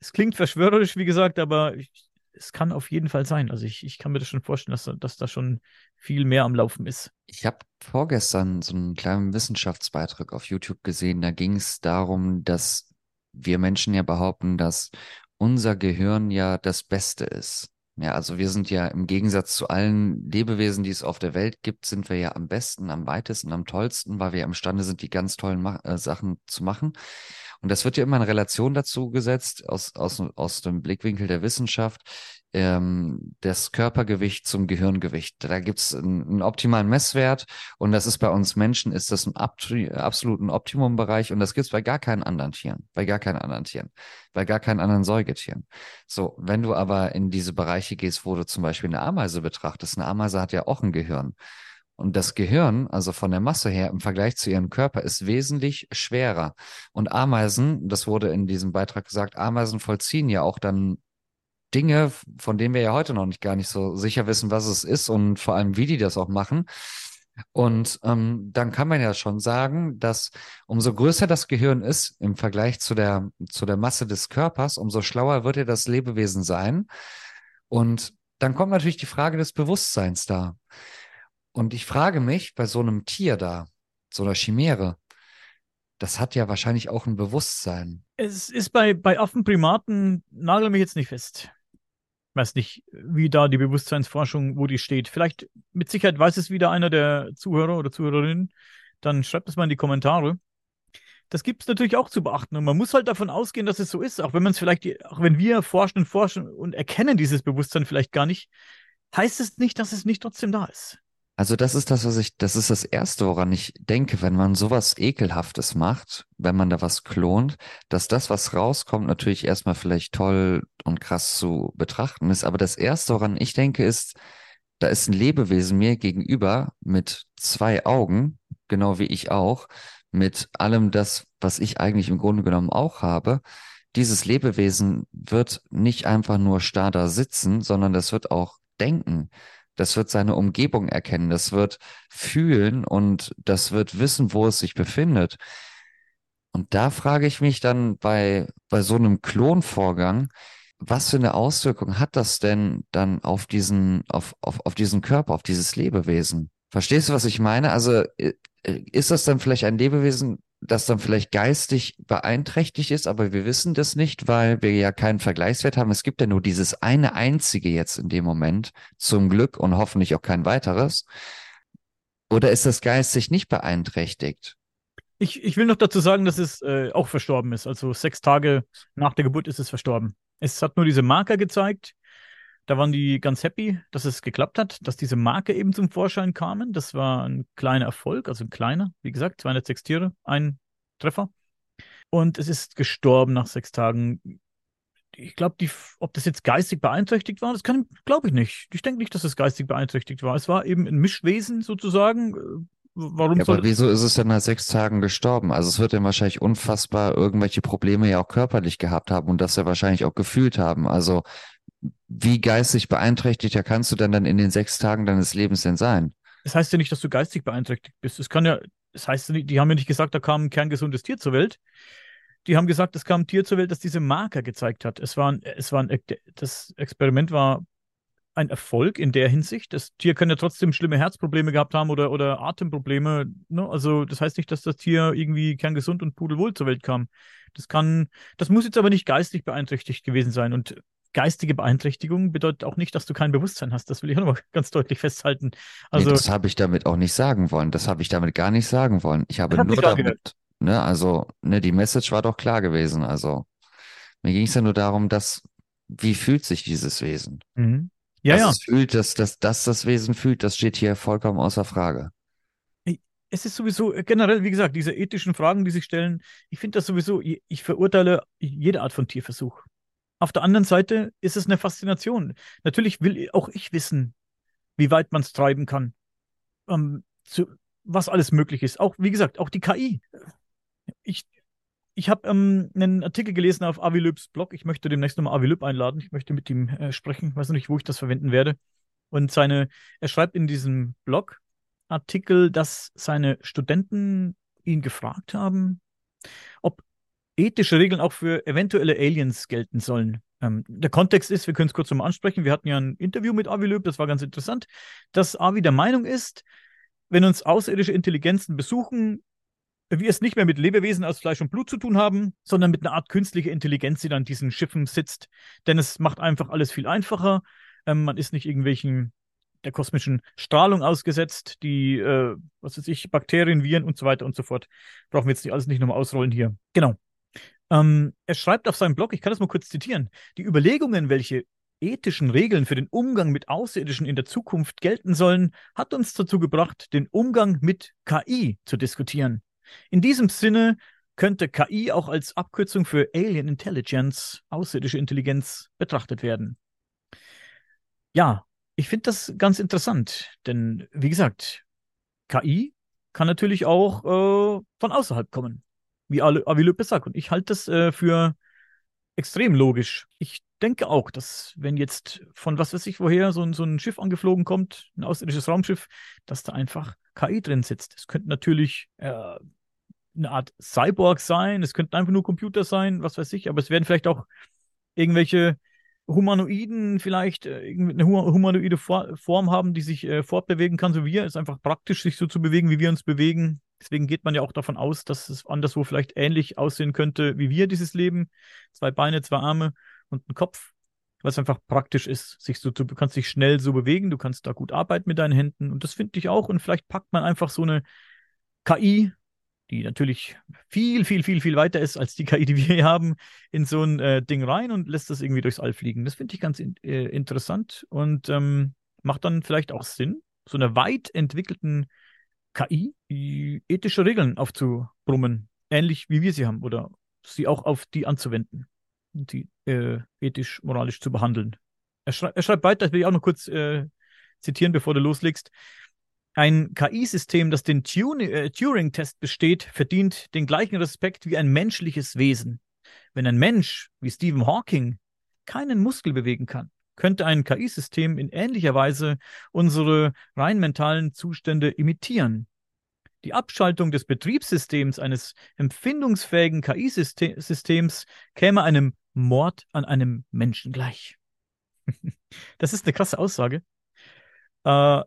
Speaker 2: Es klingt verschwörerisch, wie gesagt, aber ich, es kann auf jeden Fall sein. Also ich, ich kann mir das schon vorstellen, dass, dass da schon viel mehr am Laufen ist.
Speaker 1: Ich habe vorgestern so einen kleinen Wissenschaftsbeitrag auf YouTube gesehen. Da ging es darum, dass wir Menschen ja behaupten, dass unser Gehirn ja das Beste ist. Ja, also wir sind ja im Gegensatz zu allen Lebewesen, die es auf der Welt gibt, sind wir ja am besten, am weitesten, am tollsten, weil wir imstande sind, die ganz tollen Ma äh, Sachen zu machen. Und das wird ja immer in Relation dazu gesetzt, aus, aus, aus dem Blickwinkel der Wissenschaft, ähm, das Körpergewicht zum Gehirngewicht. Da gibt's einen, einen optimalen Messwert und das ist bei uns Menschen, ist das im absoluten Optimumbereich und das gibt's bei gar keinen anderen Tieren, bei gar keinen anderen Tieren, bei gar keinen anderen Säugetieren. So, wenn du aber in diese Bereiche gehst, wo du zum Beispiel eine Ameise betrachtest, eine Ameise hat ja auch ein Gehirn. Und das Gehirn, also von der Masse her im Vergleich zu ihrem Körper, ist wesentlich schwerer. Und Ameisen, das wurde in diesem Beitrag gesagt, Ameisen vollziehen ja auch dann Dinge, von denen wir ja heute noch nicht gar nicht so sicher wissen, was es ist und vor allem, wie die das auch machen. Und ähm, dann kann man ja schon sagen, dass umso größer das Gehirn ist im Vergleich zu der, zu der Masse des Körpers, umso schlauer wird ja das Lebewesen sein. Und dann kommt natürlich die Frage des Bewusstseins da. Und ich frage mich bei so einem Tier da, so einer Chimäre, das hat ja wahrscheinlich auch ein Bewusstsein.
Speaker 2: Es ist bei, bei Affenprimaten, nagel mich jetzt nicht fest weiß nicht, wie da die Bewusstseinsforschung, wo die steht. Vielleicht mit Sicherheit weiß es wieder einer der Zuhörer oder Zuhörerinnen. Dann schreibt es mal in die Kommentare. Das gibt es natürlich auch zu beachten. Und man muss halt davon ausgehen, dass es so ist. Auch wenn man es vielleicht, auch wenn wir forschen und forschen und erkennen dieses Bewusstsein vielleicht gar nicht, heißt es nicht, dass es nicht trotzdem da ist.
Speaker 1: Also das ist das, was ich, das ist das Erste, woran ich denke, wenn man sowas Ekelhaftes macht, wenn man da was klont, dass das, was rauskommt, natürlich erstmal vielleicht toll und krass zu betrachten ist. Aber das Erste, woran ich denke, ist, da ist ein Lebewesen mir gegenüber mit zwei Augen, genau wie ich auch, mit allem das, was ich eigentlich im Grunde genommen auch habe. Dieses Lebewesen wird nicht einfach nur starr da sitzen, sondern das wird auch denken das wird seine Umgebung erkennen, das wird fühlen und das wird wissen, wo es sich befindet. Und da frage ich mich dann bei, bei so einem Klonvorgang, was für eine Auswirkung hat das denn dann auf diesen, auf, auf, auf diesen Körper, auf dieses Lebewesen? Verstehst du, was ich meine? Also äh, ist das dann vielleicht ein Lebewesen, das dann vielleicht geistig beeinträchtigt ist, aber wir wissen das nicht, weil wir ja keinen Vergleichswert haben. Es gibt ja nur dieses eine einzige jetzt in dem Moment, zum Glück und hoffentlich auch kein weiteres. Oder ist das geistig nicht beeinträchtigt?
Speaker 2: Ich, ich will noch dazu sagen, dass es äh, auch verstorben ist. Also sechs Tage nach der Geburt ist es verstorben. Es hat nur diese Marker gezeigt. Da waren die ganz happy, dass es geklappt hat, dass diese Marke eben zum Vorschein kamen. Das war ein kleiner Erfolg, also ein kleiner, wie gesagt, 206 Tiere, ein Treffer. Und es ist gestorben nach sechs Tagen. Ich glaube, ob das jetzt geistig beeinträchtigt war, das glaube ich nicht. Ich denke nicht, dass es geistig beeinträchtigt war. Es war eben ein Mischwesen sozusagen.
Speaker 1: Warum ja, aber wieso ist es denn nach sechs Tagen gestorben? Also es wird ja wahrscheinlich unfassbar irgendwelche Probleme ja auch körperlich gehabt haben und das ja wahrscheinlich auch gefühlt haben. Also wie geistig beeinträchtigter kannst du denn dann in den sechs Tagen deines Lebens denn sein?
Speaker 2: Das heißt ja nicht, dass du geistig beeinträchtigt bist. Es kann ja, das heißt, die haben ja nicht gesagt, da kam ein kerngesundes Tier zur Welt. Die haben gesagt, es kam ein Tier zur Welt, das diese Marker gezeigt hat. Es war, ein, es war ein, das Experiment war ein Erfolg in der Hinsicht. Das Tier kann ja trotzdem schlimme Herzprobleme gehabt haben oder, oder Atemprobleme. Ne? Also das heißt nicht, dass das Tier irgendwie kerngesund und pudelwohl zur Welt kam. Das kann, das muss jetzt aber nicht geistig beeinträchtigt gewesen sein. Und geistige Beeinträchtigung bedeutet auch nicht, dass du kein Bewusstsein hast. Das will ich auch nochmal <laughs> ganz deutlich festhalten.
Speaker 1: Also, nee, das habe ich damit auch nicht sagen wollen. Das habe ich damit gar nicht sagen wollen. Ich habe nur damit, ne, also, ne, die Message war doch klar gewesen. Also, mir ging es ja nur darum, dass, wie fühlt sich dieses Wesen?
Speaker 2: Mhm. Ja, dass
Speaker 1: ja. Es fühlt, dass, dass, dass das Wesen fühlt, das steht hier vollkommen außer Frage.
Speaker 2: Es ist sowieso äh, generell, wie gesagt, diese ethischen Fragen, die sich stellen, ich finde das sowieso, ich verurteile jede Art von Tierversuch. Auf der anderen Seite ist es eine Faszination. Natürlich will auch ich wissen, wie weit man es treiben kann, ähm, zu, was alles möglich ist. Auch, wie gesagt, auch die KI. Ich, ich habe ähm, einen Artikel gelesen auf Avilöbs Blog. Ich möchte demnächst nochmal Avilöb einladen. Ich möchte mit ihm äh, sprechen. Ich weiß noch nicht, wo ich das verwenden werde. Und seine, er schreibt in diesem Blogartikel, dass seine Studenten ihn gefragt haben, ob ethische Regeln auch für eventuelle Aliens gelten sollen. Ähm, der Kontext ist, wir können es kurz nochmal ansprechen, wir hatten ja ein Interview mit Avi Löb, das war ganz interessant, dass Avi der Meinung ist, wenn uns außerirdische Intelligenzen besuchen, wir es nicht mehr mit Lebewesen aus Fleisch und Blut zu tun haben, sondern mit einer Art künstlicher Intelligenz, die dann diesen Schiffen sitzt. Denn es macht einfach alles viel einfacher. Ähm, man ist nicht irgendwelchen der kosmischen Strahlung ausgesetzt, die, äh, was weiß ich, Bakterien, Viren und so weiter und so fort. Brauchen wir jetzt nicht alles nicht nochmal ausrollen hier. Genau. Ähm, er schreibt auf seinem Blog, ich kann das mal kurz zitieren, die Überlegungen, welche ethischen Regeln für den Umgang mit Außerirdischen in der Zukunft gelten sollen, hat uns dazu gebracht, den Umgang mit KI zu diskutieren. In diesem Sinne könnte KI auch als Abkürzung für Alien Intelligence, außerirdische Intelligenz, betrachtet werden. Ja, ich finde das ganz interessant, denn wie gesagt, KI kann natürlich auch äh, von außerhalb kommen, wie Avi Löb sagt. Und ich halte das äh, für extrem logisch. Ich denke auch, dass wenn jetzt von was weiß ich woher so ein, so ein Schiff angeflogen kommt, ein außerirdisches Raumschiff, dass da einfach KI drin sitzt. Es könnte natürlich äh, eine Art Cyborg sein, es könnten einfach nur Computer sein, was weiß ich, aber es werden vielleicht auch irgendwelche Humanoiden vielleicht äh, eine humanoide Form haben, die sich äh, fortbewegen kann, so wie wir. Es ist einfach praktisch, sich so zu bewegen, wie wir uns bewegen. Deswegen geht man ja auch davon aus, dass es anderswo vielleicht ähnlich aussehen könnte wie wir, dieses Leben. Zwei Beine, zwei Arme und ein Kopf. Es einfach praktisch ist, sich so zu, du kannst dich schnell so bewegen, du kannst da gut arbeiten mit deinen Händen. Und das finde ich auch. Und vielleicht packt man einfach so eine KI die natürlich viel, viel, viel, viel weiter ist als die KI, die wir hier haben, in so ein äh, Ding rein und lässt das irgendwie durchs All fliegen. Das finde ich ganz in, äh, interessant und ähm, macht dann vielleicht auch Sinn, so einer weit entwickelten KI ethische Regeln aufzubrummen, ähnlich wie wir sie haben, oder sie auch auf die anzuwenden die äh, ethisch, moralisch zu behandeln. Er, schrei er schreibt weiter, das will ich auch noch kurz äh, zitieren, bevor du loslegst. Ein KI-System, das den äh, Turing-Test besteht, verdient den gleichen Respekt wie ein menschliches Wesen. Wenn ein Mensch wie Stephen Hawking keinen Muskel bewegen kann, könnte ein KI-System in ähnlicher Weise unsere rein mentalen Zustände imitieren. Die Abschaltung des Betriebssystems eines empfindungsfähigen KI-Systems käme einem Mord an einem Menschen gleich. <laughs> das ist eine krasse Aussage. Äh,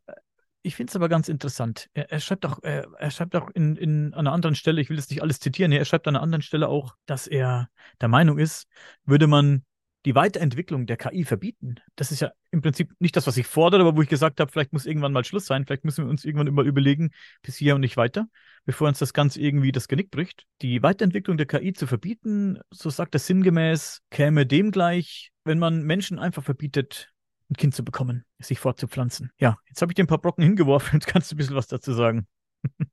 Speaker 2: ich finde es aber ganz interessant. Er, er schreibt auch, er, er, schreibt auch in, in an einer anderen Stelle, ich will jetzt nicht alles zitieren, er schreibt an einer anderen Stelle auch, dass er der Meinung ist, würde man die Weiterentwicklung der KI verbieten. Das ist ja im Prinzip nicht das, was ich fordere, aber wo ich gesagt habe, vielleicht muss irgendwann mal Schluss sein, vielleicht müssen wir uns irgendwann mal überlegen, bis hier und nicht weiter, bevor uns das Ganze irgendwie das Genick bricht. Die Weiterentwicklung der KI zu verbieten, so sagt er sinngemäß, käme dem gleich, wenn man Menschen einfach verbietet, ein Kind zu bekommen, sich fortzupflanzen. Ja, jetzt habe ich dir ein paar Brocken hingeworfen. Jetzt kannst du ein bisschen was dazu sagen.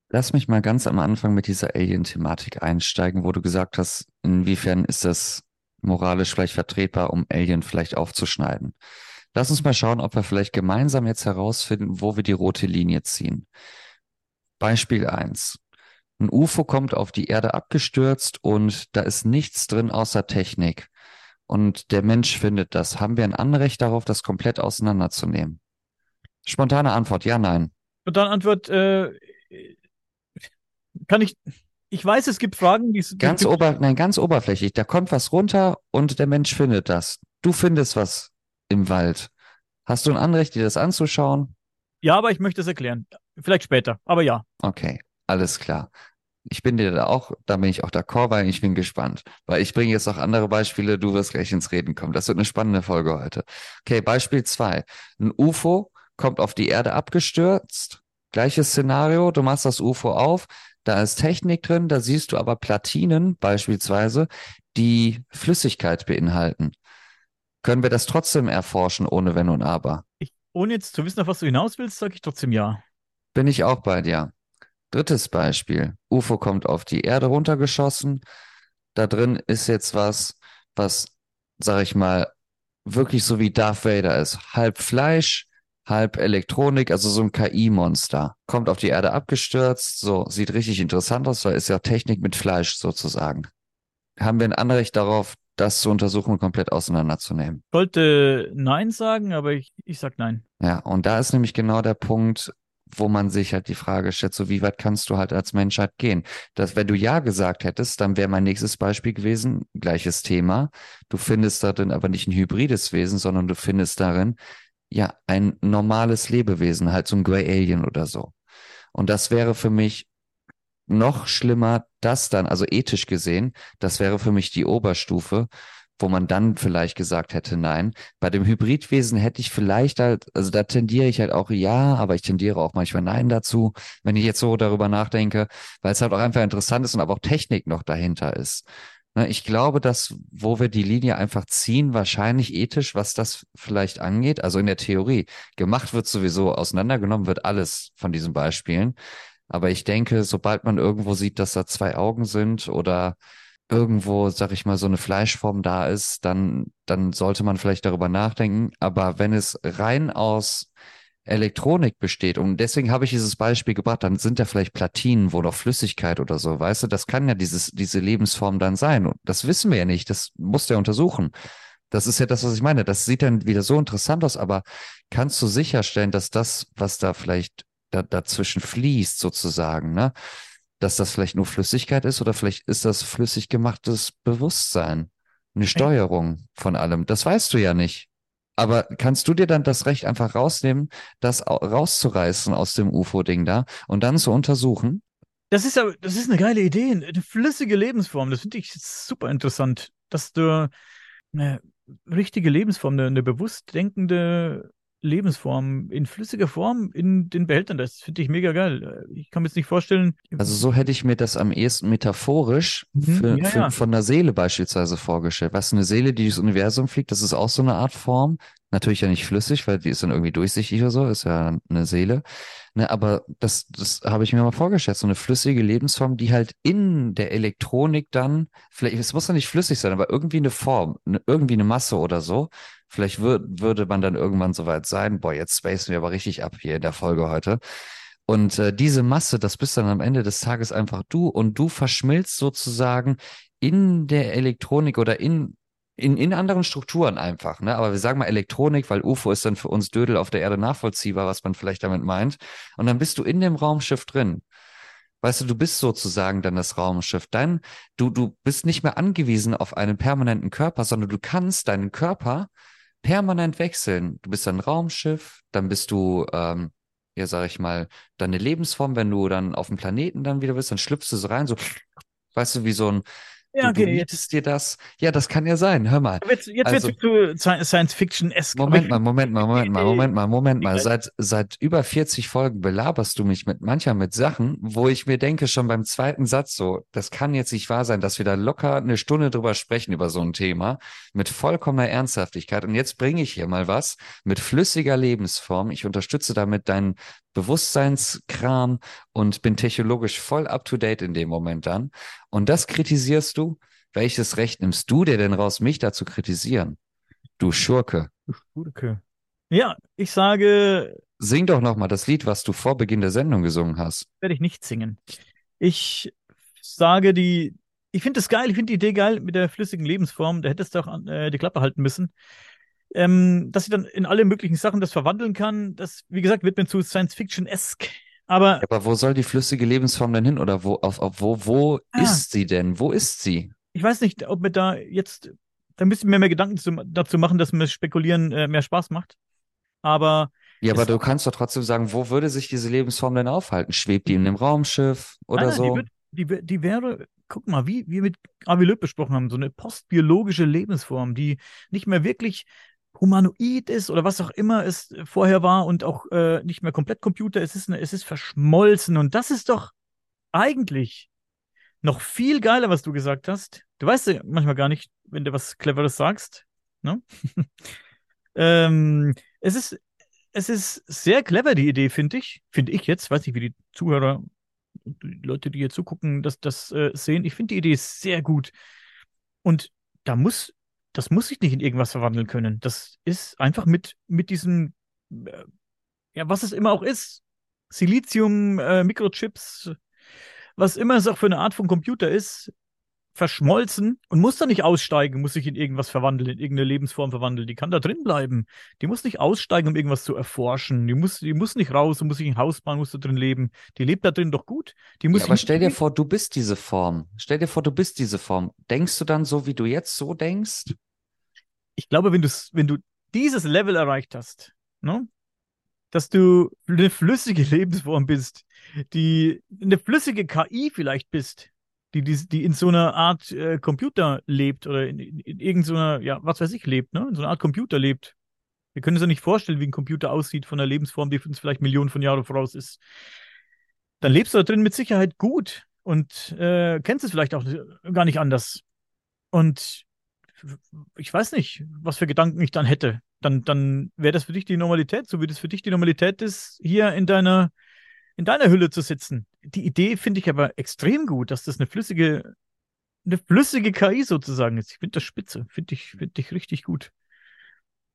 Speaker 1: Lass mich mal ganz am Anfang mit dieser Alien-Thematik einsteigen, wo du gesagt hast, inwiefern ist das moralisch vielleicht vertretbar, um Alien vielleicht aufzuschneiden. Lass uns mal schauen, ob wir vielleicht gemeinsam jetzt herausfinden, wo wir die rote Linie ziehen. Beispiel 1. Ein UFO kommt auf die Erde abgestürzt und da ist nichts drin außer Technik und der Mensch findet das, haben wir ein Anrecht darauf, das komplett auseinanderzunehmen? Spontane Antwort, ja, nein.
Speaker 2: Spontane Antwort, äh, kann ich, ich weiß, es gibt Fragen, die
Speaker 1: ganz ober, nein, ganz oberflächlich. Da kommt was runter und der Mensch findet das. Du findest was im Wald. Hast du ein Anrecht, dir das anzuschauen?
Speaker 2: Ja, aber ich möchte es erklären. Vielleicht später, aber ja.
Speaker 1: Okay, alles klar ich bin dir da auch, da bin ich auch d'accord, weil ich bin gespannt. Weil ich bringe jetzt auch andere Beispiele, du wirst gleich ins Reden kommen. Das wird eine spannende Folge heute. Okay, Beispiel zwei: Ein UFO kommt auf die Erde abgestürzt. Gleiches Szenario, du machst das UFO auf, da ist Technik drin, da siehst du aber Platinen beispielsweise, die Flüssigkeit beinhalten. Können wir das trotzdem erforschen, ohne Wenn und Aber?
Speaker 2: Ich, ohne jetzt zu wissen, auf was du hinaus willst, sage ich trotzdem ja.
Speaker 1: Bin ich auch bei dir. Drittes Beispiel. UFO kommt auf die Erde runtergeschossen. Da drin ist jetzt was, was, sag ich mal, wirklich so wie Darth Vader ist. Halb Fleisch, halb Elektronik, also so ein KI-Monster. Kommt auf die Erde abgestürzt. So, sieht richtig interessant aus, weil ist ja Technik mit Fleisch sozusagen. Haben wir ein Anrecht darauf, das zu untersuchen und komplett auseinanderzunehmen.
Speaker 2: Sollte Nein sagen, aber ich, ich sag Nein.
Speaker 1: Ja, und da ist nämlich genau der Punkt, wo man sich halt die Frage stellt, so wie weit kannst du halt als Menschheit gehen? Dass, wenn du Ja gesagt hättest, dann wäre mein nächstes Beispiel gewesen, gleiches Thema. Du findest darin aber nicht ein hybrides Wesen, sondern du findest darin, ja, ein normales Lebewesen, halt so ein Grey Alien oder so. Und das wäre für mich noch schlimmer, das dann, also ethisch gesehen, das wäre für mich die Oberstufe, wo man dann vielleicht gesagt hätte, nein. Bei dem Hybridwesen hätte ich vielleicht halt, also da tendiere ich halt auch ja, aber ich tendiere auch manchmal nein dazu, wenn ich jetzt so darüber nachdenke, weil es halt auch einfach interessant ist und aber auch Technik noch dahinter ist. Ne, ich glaube, dass, wo wir die Linie einfach ziehen, wahrscheinlich ethisch, was das vielleicht angeht, also in der Theorie, gemacht wird sowieso, auseinandergenommen wird alles von diesen Beispielen. Aber ich denke, sobald man irgendwo sieht, dass da zwei Augen sind oder irgendwo, sag ich mal, so eine Fleischform da ist, dann, dann sollte man vielleicht darüber nachdenken. Aber wenn es rein aus Elektronik besteht, und deswegen habe ich dieses Beispiel gebracht, dann sind da vielleicht Platinen, wo noch Flüssigkeit oder so, weißt du, das kann ja dieses, diese Lebensform dann sein. Und das wissen wir ja nicht, das muss der untersuchen. Das ist ja das, was ich meine. Das sieht dann wieder so interessant aus, aber kannst du sicherstellen, dass das, was da vielleicht da, dazwischen fließt, sozusagen, ne, dass das vielleicht nur Flüssigkeit ist oder vielleicht ist das flüssig gemachtes Bewusstsein, eine Steuerung von allem. Das weißt du ja nicht. Aber kannst du dir dann das Recht einfach rausnehmen, das rauszureißen aus dem UFO-Ding da und dann zu untersuchen?
Speaker 2: Das ist ja, das ist eine geile Idee, eine flüssige Lebensform. Das finde ich super interessant, dass du eine richtige Lebensform, eine, eine bewusst denkende Lebensform in flüssiger Form in den Behältern. Das finde ich mega geil. Ich kann mir jetzt nicht vorstellen.
Speaker 1: Also so hätte ich mir das am ehesten metaphorisch mhm, für, ja, für, ja. von der Seele beispielsweise vorgestellt. Was eine Seele, die durchs Universum fliegt, das ist auch so eine Art Form. Natürlich ja nicht flüssig, weil die ist dann irgendwie durchsichtig oder so, ist ja eine Seele. Ne, aber das, das habe ich mir mal vorgestellt, so eine flüssige Lebensform, die halt in der Elektronik dann, vielleicht, es muss ja nicht flüssig sein, aber irgendwie eine Form, eine, irgendwie eine Masse oder so. Vielleicht würd, würde man dann irgendwann soweit sein, boah, jetzt spacen wir aber richtig ab hier in der Folge heute. Und äh, diese Masse, das bist dann am Ende des Tages einfach du und du verschmilzt sozusagen in der Elektronik oder in in, in anderen Strukturen einfach, ne? Aber wir sagen mal Elektronik, weil UFO ist dann für uns Dödel auf der Erde nachvollziehbar, was man vielleicht damit meint. Und dann bist du in dem Raumschiff drin. Weißt du, du bist sozusagen dann das Raumschiff. Dein, du, du bist nicht mehr angewiesen auf einen permanenten Körper, sondern du kannst deinen Körper permanent wechseln. Du bist ein Raumschiff, dann bist du, ähm, ja, sag ich mal, deine Lebensform, wenn du dann auf dem Planeten dann wieder bist, dann schlüpfst du so rein, so, weißt du, wie so ein, ja, okay, du jetzt dir das. Ja, das kann ja sein. Hör mal.
Speaker 2: Jetzt, jetzt also, wird zu Science Fiction esk.
Speaker 1: Moment mal, Moment mal, Moment mal, Moment mal, Moment mal. Seit seit über 40 Folgen belaberst du mich mit mancher mit Sachen, wo ich mir denke schon beim zweiten Satz so, das kann jetzt nicht wahr sein, dass wir da locker eine Stunde drüber sprechen über so ein Thema mit vollkommener Ernsthaftigkeit. Und jetzt bringe ich hier mal was mit flüssiger Lebensform. Ich unterstütze damit deinen Bewusstseinskram und bin technologisch voll up to date in dem Moment dann. Und das kritisierst du? Welches Recht nimmst du dir denn raus, mich da zu kritisieren? Du Schurke. Du Schurke.
Speaker 2: Ja, ich sage.
Speaker 1: Sing doch nochmal das Lied, was du vor Beginn der Sendung gesungen hast.
Speaker 2: Werde ich nicht singen. Ich sage die, ich finde das geil, ich finde die Idee geil mit der flüssigen Lebensform. Da hättest du auch äh, die Klappe halten müssen ähm, dass sie dann in alle möglichen Sachen das verwandeln kann. Das, wie gesagt, wird mir zu Science-Fiction-esque. Aber,
Speaker 1: aber wo soll die flüssige Lebensform denn hin? Oder wo, auf, auf wo, wo ah, ist sie denn? Wo ist sie?
Speaker 2: Ich weiß nicht, ob wir da jetzt, da müssen wir mehr Gedanken zu, dazu machen, dass mir Spekulieren äh, mehr Spaß macht. Aber.
Speaker 1: Ja, aber du kannst doch trotzdem sagen, wo würde sich diese Lebensform denn aufhalten? Schwebt die in einem Raumschiff oder nein, so?
Speaker 2: Die, wird, die, die wäre, guck mal, wie wir mit Avi Löb besprochen haben, so eine postbiologische Lebensform, die nicht mehr wirklich humanoid ist oder was auch immer es vorher war und auch äh, nicht mehr komplett Computer. Es ist, eine, es ist verschmolzen und das ist doch eigentlich noch viel geiler, was du gesagt hast. Du weißt ja manchmal gar nicht, wenn du was Cleveres sagst. Ne? <laughs> ähm, es ist es ist sehr clever, die Idee, finde ich. Finde ich jetzt. Weiß nicht, wie die Zuhörer, die Leute, die hier zugucken, das, das äh, sehen. Ich finde die Idee sehr gut. Und da muss das muss sich nicht in irgendwas verwandeln können. Das ist einfach mit, mit diesem, äh, ja, was es immer auch ist, Silizium, äh, Mikrochips, was immer es auch für eine Art von Computer ist, verschmolzen und muss da nicht aussteigen, muss sich in irgendwas verwandeln, in irgendeine Lebensform verwandeln. Die kann da drin bleiben. Die muss nicht aussteigen, um irgendwas zu erforschen. Die muss, die muss nicht raus und muss sich ein Haus bauen, muss da drin leben. Die lebt da drin doch gut. Die muss
Speaker 1: ja, aber stell dir vor, du bist diese Form. Stell dir vor, du bist diese Form. Denkst du dann so, wie du jetzt so denkst?
Speaker 2: Ich glaube, wenn du, wenn du dieses Level erreicht hast, ne, dass du eine flüssige <laughs> Lebensform bist, die eine flüssige KI vielleicht bist, die, die, die in so einer Art äh, Computer lebt oder in, in, in irgendeiner, ja, was weiß ich, lebt, ne? In so einer Art Computer lebt. Wir können uns ja nicht vorstellen, wie ein Computer aussieht von einer Lebensform, die uns vielleicht Millionen von Jahren voraus ist. Dann lebst du da drin mit Sicherheit gut und äh, kennst es vielleicht auch gar nicht anders. Und ich weiß nicht, was für Gedanken ich dann hätte. Dann, dann wäre das für dich die Normalität, so wie das für dich die Normalität ist, hier in deiner in deiner Hülle zu sitzen. Die Idee finde ich aber extrem gut, dass das eine flüssige, eine flüssige KI sozusagen ist. Ich finde das spitze, finde ich, finde ich richtig gut.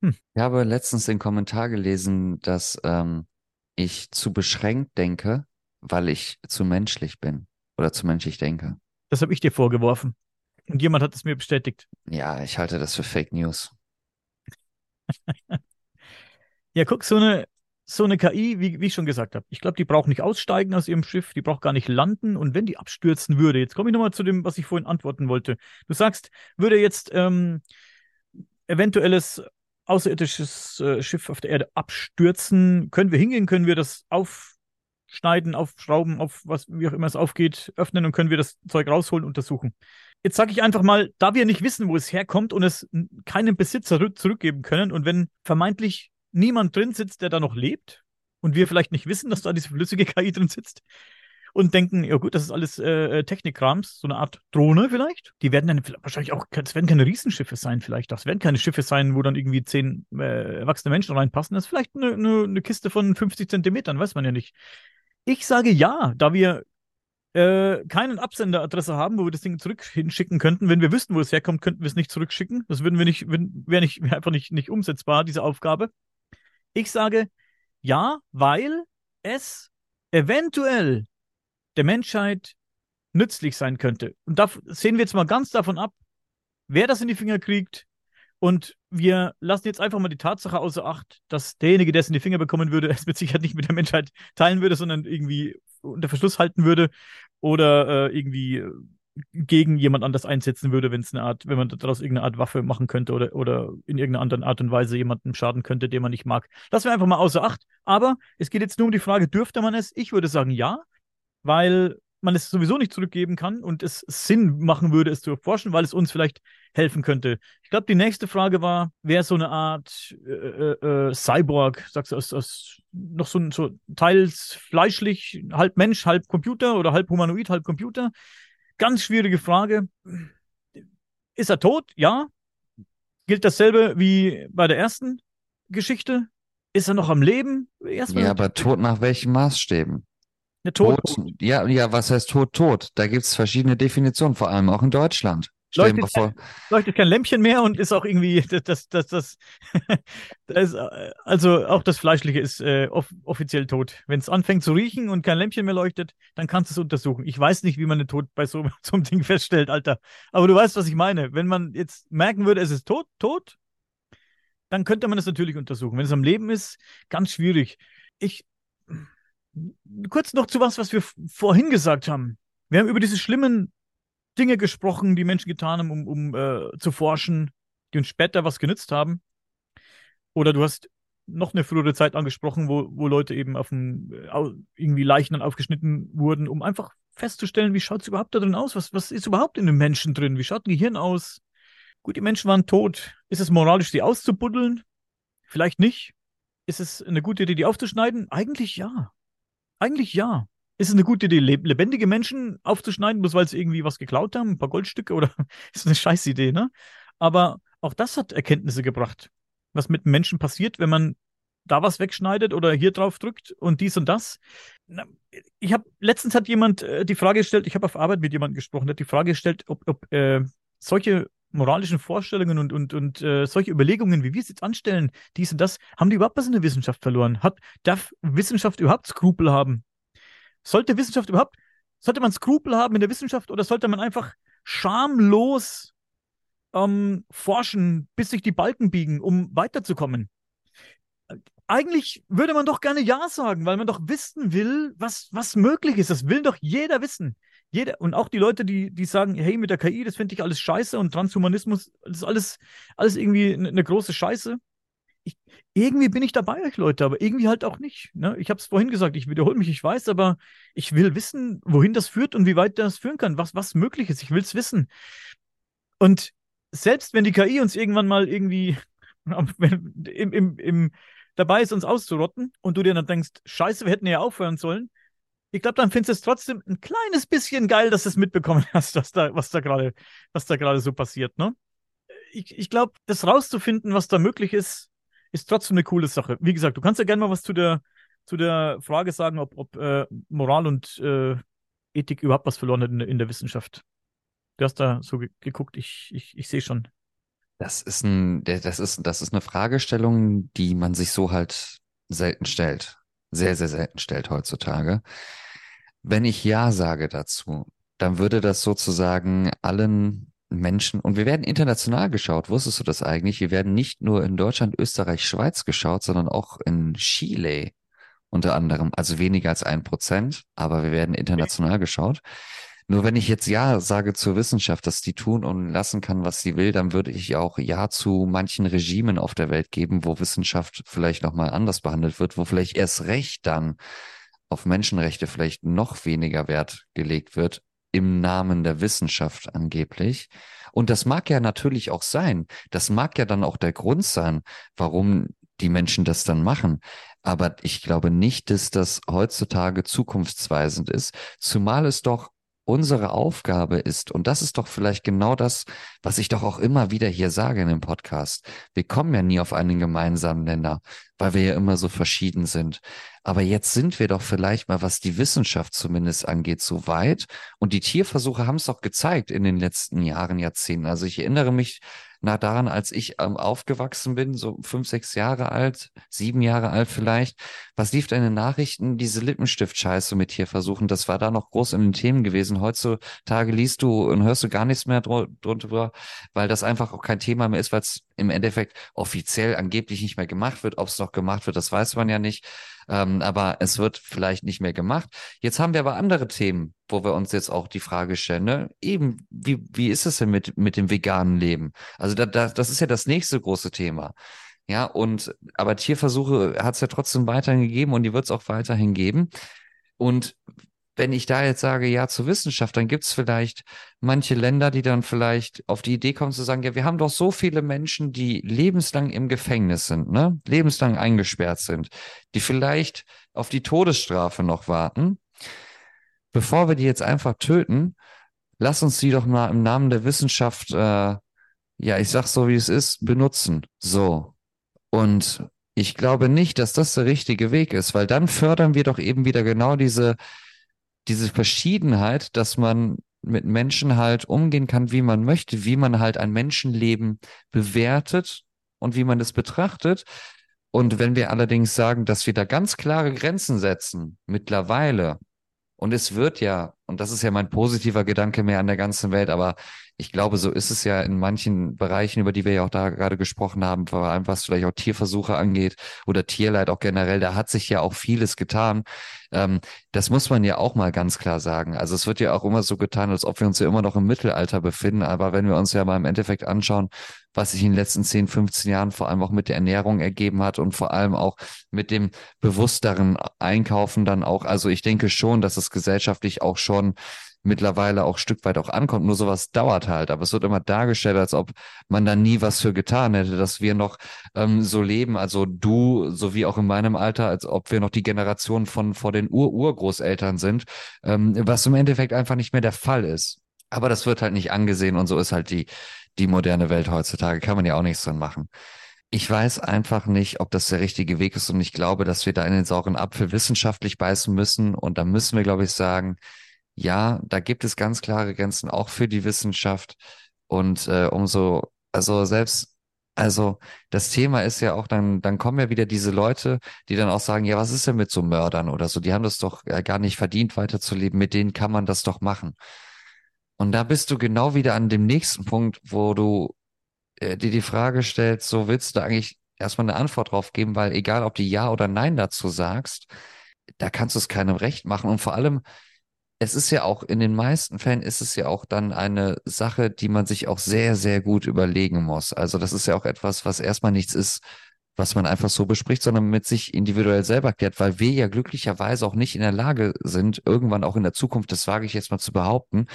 Speaker 1: Hm. Ich habe letztens den Kommentar gelesen, dass ähm, ich zu beschränkt denke, weil ich zu menschlich bin oder zu menschlich denke.
Speaker 2: Das habe ich dir vorgeworfen. Und jemand hat es mir bestätigt.
Speaker 1: Ja, ich halte das für Fake News. <laughs>
Speaker 2: ja, guck, so eine, so eine KI, wie, wie ich schon gesagt habe, ich glaube, die braucht nicht aussteigen aus ihrem Schiff, die braucht gar nicht landen. Und wenn die abstürzen würde, jetzt komme ich nochmal zu dem, was ich vorhin antworten wollte. Du sagst, würde jetzt ähm, eventuelles außerirdisches äh, Schiff auf der Erde abstürzen, können wir hingehen, können wir das aufschneiden, aufschrauben, auf was, wie auch immer es aufgeht, öffnen und können wir das Zeug rausholen, untersuchen. Jetzt sage ich einfach mal, da wir nicht wissen, wo es herkommt und es keinem Besitzer zurückgeben können und wenn vermeintlich niemand drin sitzt, der da noch lebt und wir vielleicht nicht wissen, dass da diese flüssige <laughs> KI drin sitzt und denken, ja gut, das ist alles äh, Technikkrams, so eine Art Drohne vielleicht. Die werden dann wahrscheinlich auch, das werden keine Riesenschiffe sein vielleicht. Das werden keine Schiffe sein, wo dann irgendwie zehn äh, erwachsene Menschen reinpassen. Das ist vielleicht eine, eine, eine Kiste von 50 Zentimetern, weiß man ja nicht. Ich sage ja, da wir äh, keinen Absenderadresse haben, wo wir das Ding zurück hinschicken könnten. Wenn wir wüssten, wo es herkommt, könnten wir es nicht zurückschicken. Das würden wir nicht, wäre nicht, wäre einfach nicht, nicht umsetzbar, diese Aufgabe. Ich sage ja, weil es eventuell der Menschheit nützlich sein könnte. Und da sehen wir jetzt mal ganz davon ab, wer das in die Finger kriegt. Und wir lassen jetzt einfach mal die Tatsache außer Acht, dass derjenige, der es in die Finger bekommen würde, <laughs> es mit Sicherheit nicht mit der Menschheit teilen würde, sondern irgendwie unter Verschluss halten würde oder äh, irgendwie gegen jemand anders einsetzen würde, wenn es eine Art, wenn man daraus irgendeine Art Waffe machen könnte oder, oder in irgendeiner anderen Art und Weise jemandem schaden könnte, den man nicht mag. Lassen wir einfach mal außer Acht. Aber es geht jetzt nur um die Frage, dürfte man es? Ich würde sagen ja, weil man es sowieso nicht zurückgeben kann und es Sinn machen würde, es zu erforschen, weil es uns vielleicht helfen könnte. Ich glaube, die nächste Frage war, wäre so eine Art äh, äh, äh, Cyborg, sagst du, aus, aus noch so, so teils fleischlich, halb Mensch, halb Computer oder halb Humanoid, halb Computer. Ganz schwierige Frage. Ist er tot? Ja. Gilt dasselbe wie bei der ersten Geschichte? Ist er noch am Leben?
Speaker 1: Erstmal ja, aber tot nach welchen Maßstäben?
Speaker 2: Ja, tot, tot.
Speaker 1: Ja, ja, was heißt tot, tot? Da gibt es verschiedene Definitionen, vor allem auch in Deutschland.
Speaker 2: Leuchtet, kein, leuchtet kein Lämpchen mehr und ist auch irgendwie, <laughs> das, das, das, das, <laughs> äh, also auch das Fleischliche ist äh, off offiziell tot. Wenn es anfängt zu riechen und kein Lämpchen mehr leuchtet, dann kannst du es untersuchen. Ich weiß nicht, wie man den Tod bei so, <laughs> so einem Ding feststellt, Alter. Aber du weißt, was ich meine. Wenn man jetzt merken würde, es ist tot, tot, dann könnte man es natürlich untersuchen. Wenn es am Leben ist, ganz schwierig. Ich, kurz noch zu was, was wir vorhin gesagt haben. Wir haben über diese schlimmen Dinge gesprochen, die Menschen getan haben, um, um äh, zu forschen, die uns später was genützt haben. Oder du hast noch eine frühere Zeit angesprochen, wo, wo Leute eben auf dem, äh, irgendwie Leichen dann aufgeschnitten wurden, um einfach festzustellen, wie schaut es überhaupt da drin aus? Was, was ist überhaupt in dem Menschen drin? Wie schaut ein Gehirn aus? Gut, die Menschen waren tot. Ist es moralisch, sie auszubuddeln? Vielleicht nicht. Ist es eine gute Idee, die aufzuschneiden? Eigentlich ja. Eigentlich ja. Ist es eine gute Idee, lebendige Menschen aufzuschneiden, bloß weil sie irgendwie was geklaut haben, ein paar Goldstücke oder <laughs> ist eine Scheißidee, ne? Aber auch das hat Erkenntnisse gebracht, was mit Menschen passiert, wenn man da was wegschneidet oder hier drauf drückt und dies und das. Ich habe letztens hat jemand äh, die Frage gestellt, ich habe auf Arbeit mit jemandem gesprochen, der hat die Frage gestellt, ob, ob äh, solche moralischen Vorstellungen und, und, und äh, solche Überlegungen, wie wir es jetzt anstellen, dies und das, haben die überhaupt was in der Wissenschaft verloren? Hat, darf Wissenschaft überhaupt Skrupel haben? Sollte Wissenschaft überhaupt, sollte man Skrupel haben in der Wissenschaft oder sollte man einfach schamlos ähm, forschen, bis sich die Balken biegen, um weiterzukommen. Eigentlich würde man doch gerne Ja sagen, weil man doch wissen will, was, was möglich ist. Das will doch jeder wissen. Jeder, und auch die Leute, die, die sagen, hey, mit der KI, das finde ich alles scheiße und Transhumanismus, das ist alles, alles irgendwie eine, eine große Scheiße. Ich, irgendwie bin ich dabei euch, Leute, aber irgendwie halt auch nicht. Ne? Ich habe es vorhin gesagt, ich wiederhole mich, ich weiß, aber ich will wissen, wohin das führt und wie weit das führen kann, was, was möglich ist. Ich will es wissen. Und selbst wenn die KI uns irgendwann mal irgendwie <laughs> im, im, im, dabei ist, uns auszurotten und du dir dann denkst, scheiße, wir hätten ja aufhören sollen, ich glaube, dann findest du es trotzdem ein kleines bisschen geil, dass du es mitbekommen <laughs> hast, was da, was da gerade, was da gerade so passiert, ne? Ich, ich glaube, das rauszufinden, was da möglich ist, ist trotzdem eine coole Sache. Wie gesagt, du kannst ja gerne mal was zu der, zu der Frage sagen, ob, ob äh, Moral und äh, Ethik überhaupt was verloren hat in, in der Wissenschaft. Du hast da so ge geguckt, ich, ich, ich sehe schon.
Speaker 1: Das ist ein, das ist, das ist eine Fragestellung, die man sich so halt selten stellt. Sehr, sehr selten stellt heutzutage. Wenn ich Ja sage dazu, dann würde das sozusagen allen Menschen, und wir werden international geschaut, wusstest du das eigentlich? Wir werden nicht nur in Deutschland, Österreich, Schweiz geschaut, sondern auch in Chile unter anderem. Also weniger als ein Prozent, aber wir werden international geschaut. Nur wenn ich jetzt Ja sage zur Wissenschaft, dass die tun und lassen kann, was sie will, dann würde ich auch Ja zu manchen Regimen auf der Welt geben, wo Wissenschaft vielleicht nochmal anders behandelt wird, wo vielleicht erst recht dann auf Menschenrechte vielleicht noch weniger Wert gelegt wird, im Namen der Wissenschaft angeblich. Und das mag ja natürlich auch sein. Das mag ja dann auch der Grund sein, warum die Menschen das dann machen. Aber ich glaube nicht, dass das heutzutage zukunftsweisend ist, zumal es doch unsere Aufgabe ist, und das ist doch vielleicht genau das, was ich doch auch immer wieder hier sage in dem Podcast. Wir kommen ja nie auf einen gemeinsamen Nenner, weil wir ja immer so verschieden sind. Aber jetzt sind wir doch vielleicht mal, was die Wissenschaft zumindest angeht, so weit. Und die Tierversuche haben es doch gezeigt in den letzten Jahren, Jahrzehnten. Also ich erinnere mich nah daran, als ich ähm, aufgewachsen bin, so fünf, sechs Jahre alt, sieben Jahre alt vielleicht. Was lief in den Nachrichten? Diese Lippenstift-Scheiße mit Tierversuchen, das war da noch groß in den Themen gewesen. Heutzutage liest du und hörst du gar nichts mehr drunter, weil das einfach auch kein Thema mehr ist, weil es im Endeffekt offiziell angeblich nicht mehr gemacht wird. Ob es noch gemacht wird, das weiß man ja nicht. Ähm, aber es wird vielleicht nicht mehr gemacht. Jetzt haben wir aber andere Themen, wo wir uns jetzt auch die Frage stellen, ne? Eben, wie, wie ist es denn mit, mit dem veganen Leben? Also da, da, das ist ja das nächste große Thema. Ja, und aber Tierversuche hat es ja trotzdem weiterhin gegeben und die wird es auch weiterhin geben. Und wenn ich da jetzt sage, ja zur Wissenschaft, dann gibt es vielleicht manche Länder, die dann vielleicht auf die Idee kommen zu sagen, ja, wir haben doch so viele Menschen, die lebenslang im Gefängnis sind, ne, lebenslang eingesperrt sind, die vielleicht auf die Todesstrafe noch warten. Bevor wir die jetzt einfach töten, lass uns die doch mal im Namen der Wissenschaft, äh, ja, ich sag so wie es ist, benutzen. So. Und ich glaube nicht, dass das der richtige Weg ist, weil dann fördern wir doch eben wieder genau diese diese Verschiedenheit, dass man mit Menschen halt umgehen kann, wie man möchte, wie man halt ein Menschenleben bewertet und wie man es betrachtet. Und wenn wir allerdings sagen, dass wir da ganz klare Grenzen setzen, mittlerweile, und es wird ja, und das ist ja mein positiver Gedanke mehr an der ganzen Welt, aber ich glaube, so ist es ja in manchen Bereichen, über die wir ja auch da gerade gesprochen haben, vor allem was vielleicht auch Tierversuche angeht oder Tierleid auch generell, da hat sich ja auch vieles getan. Ähm, das muss man ja auch mal ganz klar sagen. Also es wird ja auch immer so getan, als ob wir uns ja immer noch im Mittelalter befinden. Aber wenn wir uns ja mal im Endeffekt anschauen, was sich in den letzten 10, 15 Jahren vor allem auch mit der Ernährung ergeben hat und vor allem auch mit dem bewussteren Einkaufen dann auch. Also ich denke schon, dass es gesellschaftlich auch schon mittlerweile auch Stück weit auch ankommt. Nur sowas dauert halt. Aber es wird immer dargestellt, als ob man da nie was für getan hätte, dass wir noch ähm, so leben. Also du, sowie auch in meinem Alter, als ob wir noch die Generation von vor den Ur-Urgroßeltern sind, ähm, was im Endeffekt einfach nicht mehr der Fall ist. Aber das wird halt nicht angesehen und so ist halt die, die moderne Welt heutzutage. Kann man ja auch nichts dran machen. Ich weiß einfach nicht, ob das der richtige Weg ist und ich glaube, dass wir da in den sauren Apfel wissenschaftlich beißen müssen und da müssen wir, glaube ich, sagen, ja, da gibt es ganz klare Grenzen auch für die Wissenschaft. Und äh, umso, also selbst, also das Thema ist ja auch, dann, dann kommen ja wieder diese Leute, die dann auch sagen, ja, was ist denn mit so Mördern oder so? Die haben das doch äh, gar nicht verdient, weiterzuleben. Mit denen kann man das doch machen. Und da bist du genau wieder an dem nächsten Punkt, wo du äh, dir die Frage stellst, so willst du da eigentlich erstmal eine Antwort drauf geben, weil egal, ob du Ja oder Nein dazu sagst, da kannst du es keinem recht machen. Und vor allem, es ist ja auch, in den meisten Fällen ist es ja auch dann eine Sache, die man sich auch sehr, sehr gut überlegen muss. Also das ist ja auch etwas, was erstmal nichts ist, was man einfach so bespricht, sondern mit sich individuell selber klärt, weil wir ja glücklicherweise auch nicht in der Lage sind, irgendwann auch in der Zukunft, das wage ich jetzt mal zu behaupten,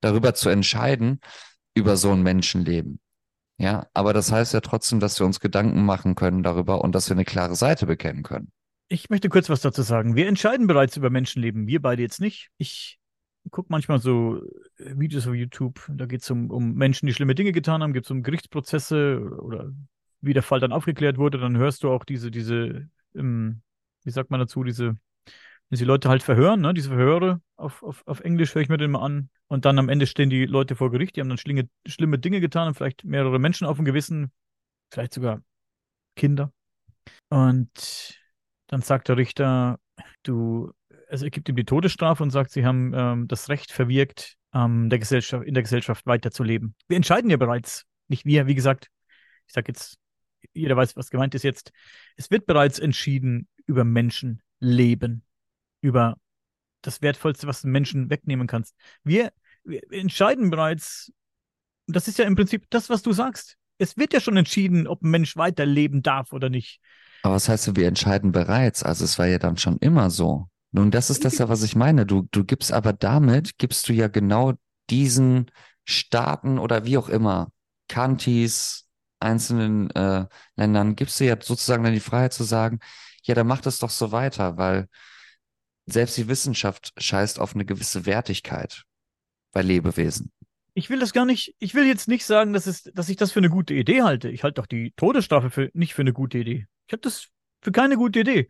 Speaker 1: darüber zu entscheiden, über so ein Menschenleben. Ja, aber das heißt ja trotzdem, dass wir uns Gedanken machen können darüber und dass wir eine klare Seite bekennen können.
Speaker 2: Ich möchte kurz was dazu sagen. Wir entscheiden bereits über Menschenleben, wir beide jetzt nicht. Ich gucke manchmal so Videos auf YouTube, da geht es um, um Menschen, die schlimme Dinge getan haben, geht es um Gerichtsprozesse oder wie der Fall dann aufgeklärt wurde, dann hörst du auch diese, diese, ähm, wie sagt man dazu, diese, diese Leute halt verhören, ne? diese Verhöre auf, auf, auf Englisch höre ich mir den mal an. Und dann am Ende stehen die Leute vor Gericht, die haben dann schlinge, schlimme Dinge getan und vielleicht mehrere Menschen auf dem Gewissen, vielleicht sogar Kinder. Und dann sagt der Richter, du, also er gibt ihm die Todesstrafe und sagt, sie haben ähm, das Recht verwirkt, ähm, der Gesellschaft, in der Gesellschaft weiterzuleben. Wir entscheiden ja bereits, nicht wir, wie gesagt, ich sage jetzt jeder weiß, was gemeint ist jetzt. Es wird bereits entschieden über Menschenleben, über das Wertvollste, was du Menschen wegnehmen kannst. Wir, wir entscheiden bereits, das ist ja im Prinzip das, was du sagst. Es wird ja schon entschieden, ob ein Mensch weiterleben darf oder nicht.
Speaker 1: Aber was heißt, wir entscheiden bereits? Also es war ja dann schon immer so. Nun, das ist das ja, was ich meine. Du, du gibst aber damit, gibst du ja genau diesen Staaten oder wie auch immer, Kantis, einzelnen äh, Ländern gibst du ja sozusagen dann die Freiheit zu sagen, ja, dann mach das doch so weiter, weil selbst die Wissenschaft scheißt auf eine gewisse Wertigkeit bei Lebewesen.
Speaker 2: Ich will das gar nicht, ich will jetzt nicht sagen, dass, es, dass ich das für eine gute Idee halte. Ich halte doch die Todesstrafe für, nicht für eine gute Idee. Ich habe das für keine gute Idee.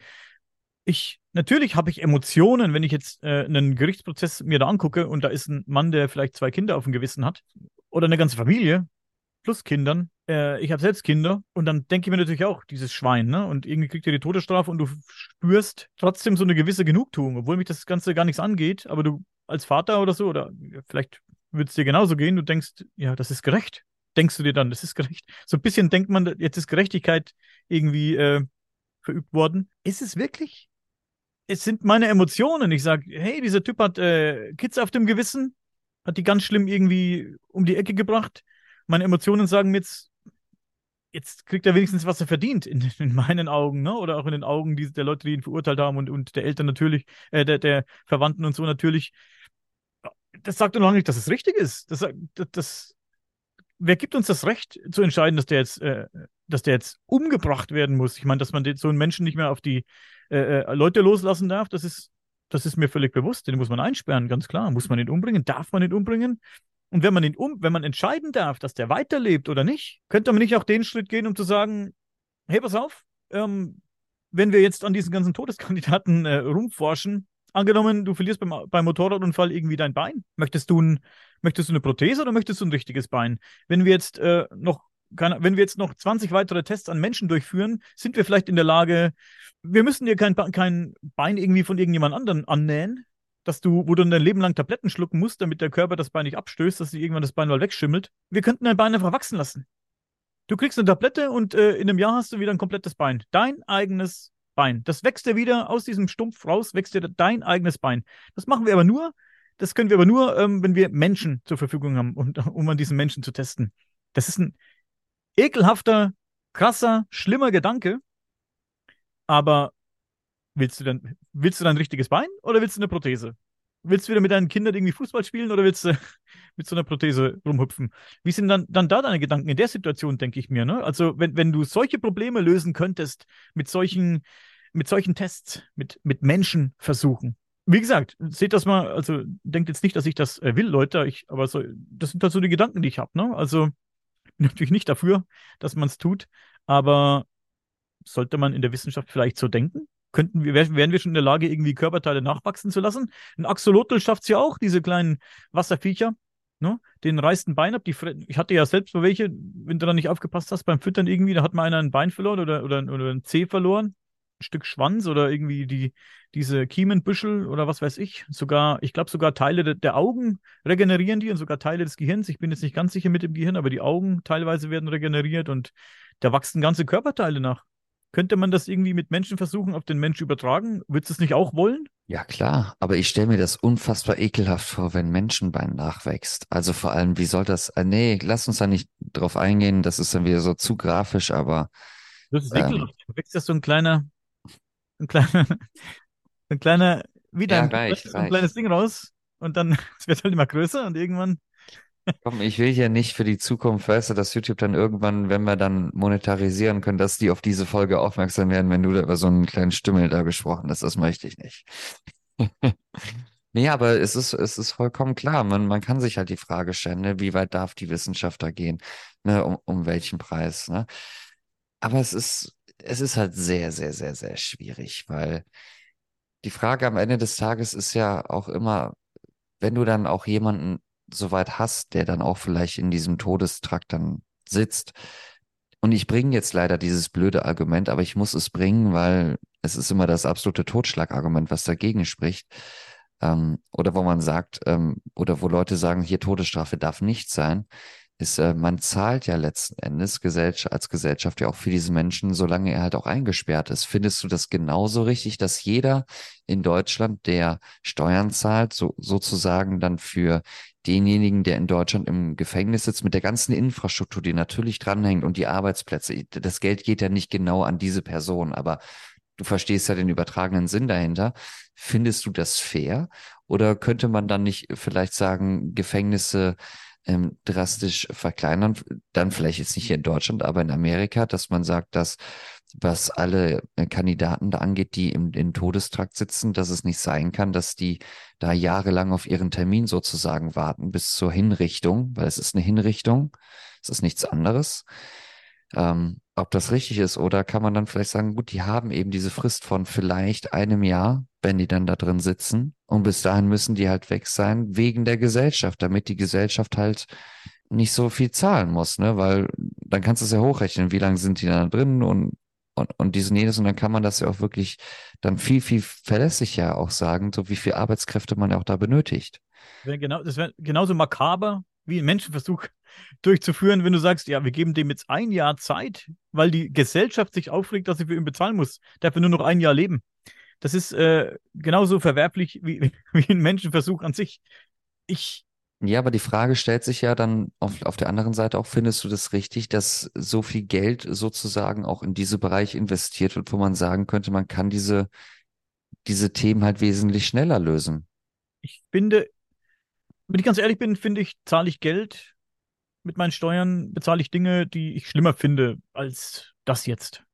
Speaker 2: Ich, natürlich habe ich Emotionen, wenn ich jetzt äh, einen Gerichtsprozess mir da angucke und da ist ein Mann, der vielleicht zwei Kinder auf dem Gewissen hat oder eine ganze Familie plus Kindern äh, ich habe selbst Kinder und dann denke ich mir natürlich auch, dieses Schwein, ne? Und irgendwie kriegt ihr die Todesstrafe und du spürst trotzdem so eine gewisse Genugtuung, obwohl mich das Ganze gar nichts angeht, aber du als Vater oder so, oder vielleicht würde es dir genauso gehen, du denkst, ja, das ist gerecht. Denkst du dir dann, das ist gerecht? So ein bisschen denkt man, jetzt ist Gerechtigkeit irgendwie äh, verübt worden. Ist es wirklich? Es sind meine Emotionen. Ich sage, hey, dieser Typ hat äh, Kids auf dem Gewissen, hat die ganz schlimm irgendwie um die Ecke gebracht. Meine Emotionen sagen mir jetzt, jetzt kriegt er wenigstens, was er verdient, in, in meinen Augen, ne? Oder auch in den Augen die, der Leute, die ihn verurteilt haben und, und der Eltern natürlich, äh, der, der Verwandten und so natürlich. Das sagt doch noch nicht, dass es richtig ist. Das, das, das, wer gibt uns das Recht zu entscheiden, dass der jetzt, äh, dass der jetzt umgebracht werden muss? Ich meine, dass man so einen Menschen nicht mehr auf die äh, äh, Leute loslassen darf, das ist, das ist mir völlig bewusst. Den muss man einsperren, ganz klar. Muss man ihn umbringen? Darf man ihn umbringen? Und wenn man ihn um, wenn man entscheiden darf, dass der weiterlebt oder nicht, könnte man nicht auch den Schritt gehen, um zu sagen, hey, pass auf, ähm, wenn wir jetzt an diesen ganzen Todeskandidaten äh, rumforschen, angenommen, du verlierst beim, beim Motorradunfall irgendwie dein Bein, möchtest du, ein, möchtest du eine Prothese oder möchtest du ein richtiges Bein? Wenn wir jetzt äh, noch kann, wenn wir jetzt noch 20 weitere Tests an Menschen durchführen, sind wir vielleicht in der Lage, wir müssen dir kein, kein Bein irgendwie von irgendjemand anderen annähen, dass du, wo du dein Leben lang Tabletten schlucken musst, damit der Körper das Bein nicht abstößt, dass sich irgendwann das Bein mal wegschimmelt. Wir könnten dein Bein einfach wachsen lassen. Du kriegst eine Tablette und äh, in einem Jahr hast du wieder ein komplettes Bein. Dein eigenes Bein. Das wächst dir wieder aus diesem Stumpf raus, wächst dir dein eigenes Bein. Das machen wir aber nur, das können wir aber nur, ähm, wenn wir Menschen zur Verfügung haben, und, <laughs> um an diesen Menschen zu testen. Das ist ein ekelhafter, krasser, schlimmer Gedanke. Aber Willst du dann, willst du dann ein richtiges Bein oder willst du eine Prothese? Willst du wieder mit deinen Kindern irgendwie Fußball spielen oder willst du <laughs> mit so einer Prothese rumhüpfen? Wie sind dann, dann da deine Gedanken in der Situation, denke ich mir, ne? Also, wenn, wenn du solche Probleme lösen könntest mit solchen, mit solchen Tests, mit, mit Menschenversuchen. Wie gesagt, seht das mal, also denkt jetzt nicht, dass ich das äh, will, Leute, ich, aber so, das sind halt so die Gedanken, die ich habe, ne? Also, <laughs> natürlich nicht dafür, dass man es tut, aber sollte man in der Wissenschaft vielleicht so denken? könnten wir, wären wir schon in der Lage, irgendwie Körperteile nachwachsen zu lassen. Ein Axolotl schafft es ja auch, diese kleinen Wasserviecher. Ne? Den reißt ein Bein ab. Die, ich hatte ja selbst welche, wenn du da nicht aufgepasst hast beim Füttern irgendwie, da hat mal einer ein Bein verloren oder, oder, oder ein Zeh verloren. Stück Schwanz oder irgendwie die, diese Kiemenbüschel oder was weiß ich. Sogar, ich glaube, sogar Teile de, der Augen regenerieren die und sogar Teile des Gehirns. Ich bin jetzt nicht ganz sicher mit dem Gehirn, aber die Augen teilweise werden regeneriert und da wachsen ganze Körperteile nach. Könnte man das irgendwie mit Menschen versuchen, auf den Mensch übertragen? Würdest du es nicht auch wollen?
Speaker 1: Ja, klar, aber ich stelle mir das unfassbar ekelhaft vor, wenn Menschenbein nachwächst. Also vor allem, wie soll das, äh, nee, lass uns da nicht drauf eingehen, das ist dann wieder so zu grafisch, aber.
Speaker 2: Das ist ekelhaft. Ähm, wächst das so ein kleiner, ein kleiner, ein kleiner, wieder
Speaker 1: ja,
Speaker 2: ein,
Speaker 1: reicht,
Speaker 2: so ein
Speaker 1: reicht.
Speaker 2: kleines Ding raus und dann <laughs> es wird halt immer größer und irgendwann.
Speaker 1: Komm, ich will hier nicht für die Zukunft, weißt du, dass YouTube dann irgendwann, wenn wir dann monetarisieren können, dass die auf diese Folge aufmerksam werden, wenn du da über so einen kleinen Stümmel da gesprochen hast. Das möchte ich nicht. <laughs> Nee, aber es ist, es ist vollkommen klar. Man, man kann sich halt die Frage stellen, ne, wie weit darf die Wissenschaft da gehen? Ne, um, um welchen Preis? Ne? Aber es ist, es ist halt sehr, sehr, sehr, sehr schwierig, weil die Frage am Ende des Tages ist ja auch immer, wenn du dann auch jemanden so weit hast, der dann auch vielleicht in diesem Todestrakt dann sitzt. Und ich bringe jetzt leider dieses blöde Argument, aber ich muss es bringen, weil es ist immer das absolute Totschlagargument, was dagegen spricht. Ähm, oder wo man sagt, ähm, oder wo Leute sagen, hier Todesstrafe darf nicht sein ist, äh, man zahlt ja letzten Endes Gesellschaft, als Gesellschaft ja auch für diese Menschen, solange er halt auch eingesperrt ist. Findest du das genauso richtig, dass jeder in Deutschland, der Steuern zahlt, so, sozusagen dann für denjenigen, der in Deutschland im Gefängnis sitzt, mit der ganzen Infrastruktur, die natürlich dranhängt und die Arbeitsplätze, das Geld geht ja nicht genau an diese Person, aber du verstehst ja den übertragenen Sinn dahinter. Findest du das fair? Oder könnte man dann nicht vielleicht sagen, Gefängnisse ähm, drastisch verkleinern. Dann vielleicht jetzt nicht hier in Deutschland, aber in Amerika, dass man sagt, dass was alle äh, Kandidaten da angeht, die im, im Todestrakt sitzen, dass es nicht sein kann, dass die da jahrelang auf ihren Termin sozusagen warten bis zur Hinrichtung, weil es ist eine Hinrichtung, es ist nichts anderes. Ähm, ob das richtig ist oder kann man dann vielleicht sagen, gut, die haben eben diese Frist von vielleicht einem Jahr, wenn die dann da drin sitzen. Und bis dahin müssen die halt weg sein wegen der Gesellschaft, damit die Gesellschaft halt nicht so viel zahlen muss, ne? Weil dann kannst du es ja hochrechnen, wie lange sind die da drin und, und, und diesen jenes und dann kann man das ja auch wirklich dann viel, viel verlässlicher auch sagen, so wie viel Arbeitskräfte man ja auch da benötigt.
Speaker 2: Genau, das wäre genauso makaber wie ein Menschenversuch durchzuführen, wenn du sagst, ja, wir geben dem jetzt ein Jahr Zeit, weil die Gesellschaft sich aufregt, dass sie für ihn bezahlen muss. Darf nur noch ein Jahr leben. Das ist äh, genauso verwerflich wie, <laughs> wie ein Menschenversuch an sich. Ich.
Speaker 1: Ja, aber die Frage stellt sich ja dann auf, auf der anderen Seite auch, findest du das richtig, dass so viel Geld sozusagen auch in diese Bereiche investiert wird, wo man sagen könnte, man kann diese, diese Themen halt wesentlich schneller lösen?
Speaker 2: Ich finde, wenn ich ganz ehrlich bin, finde ich, zahle ich Geld mit meinen Steuern, bezahle ich Dinge, die ich schlimmer finde als das jetzt.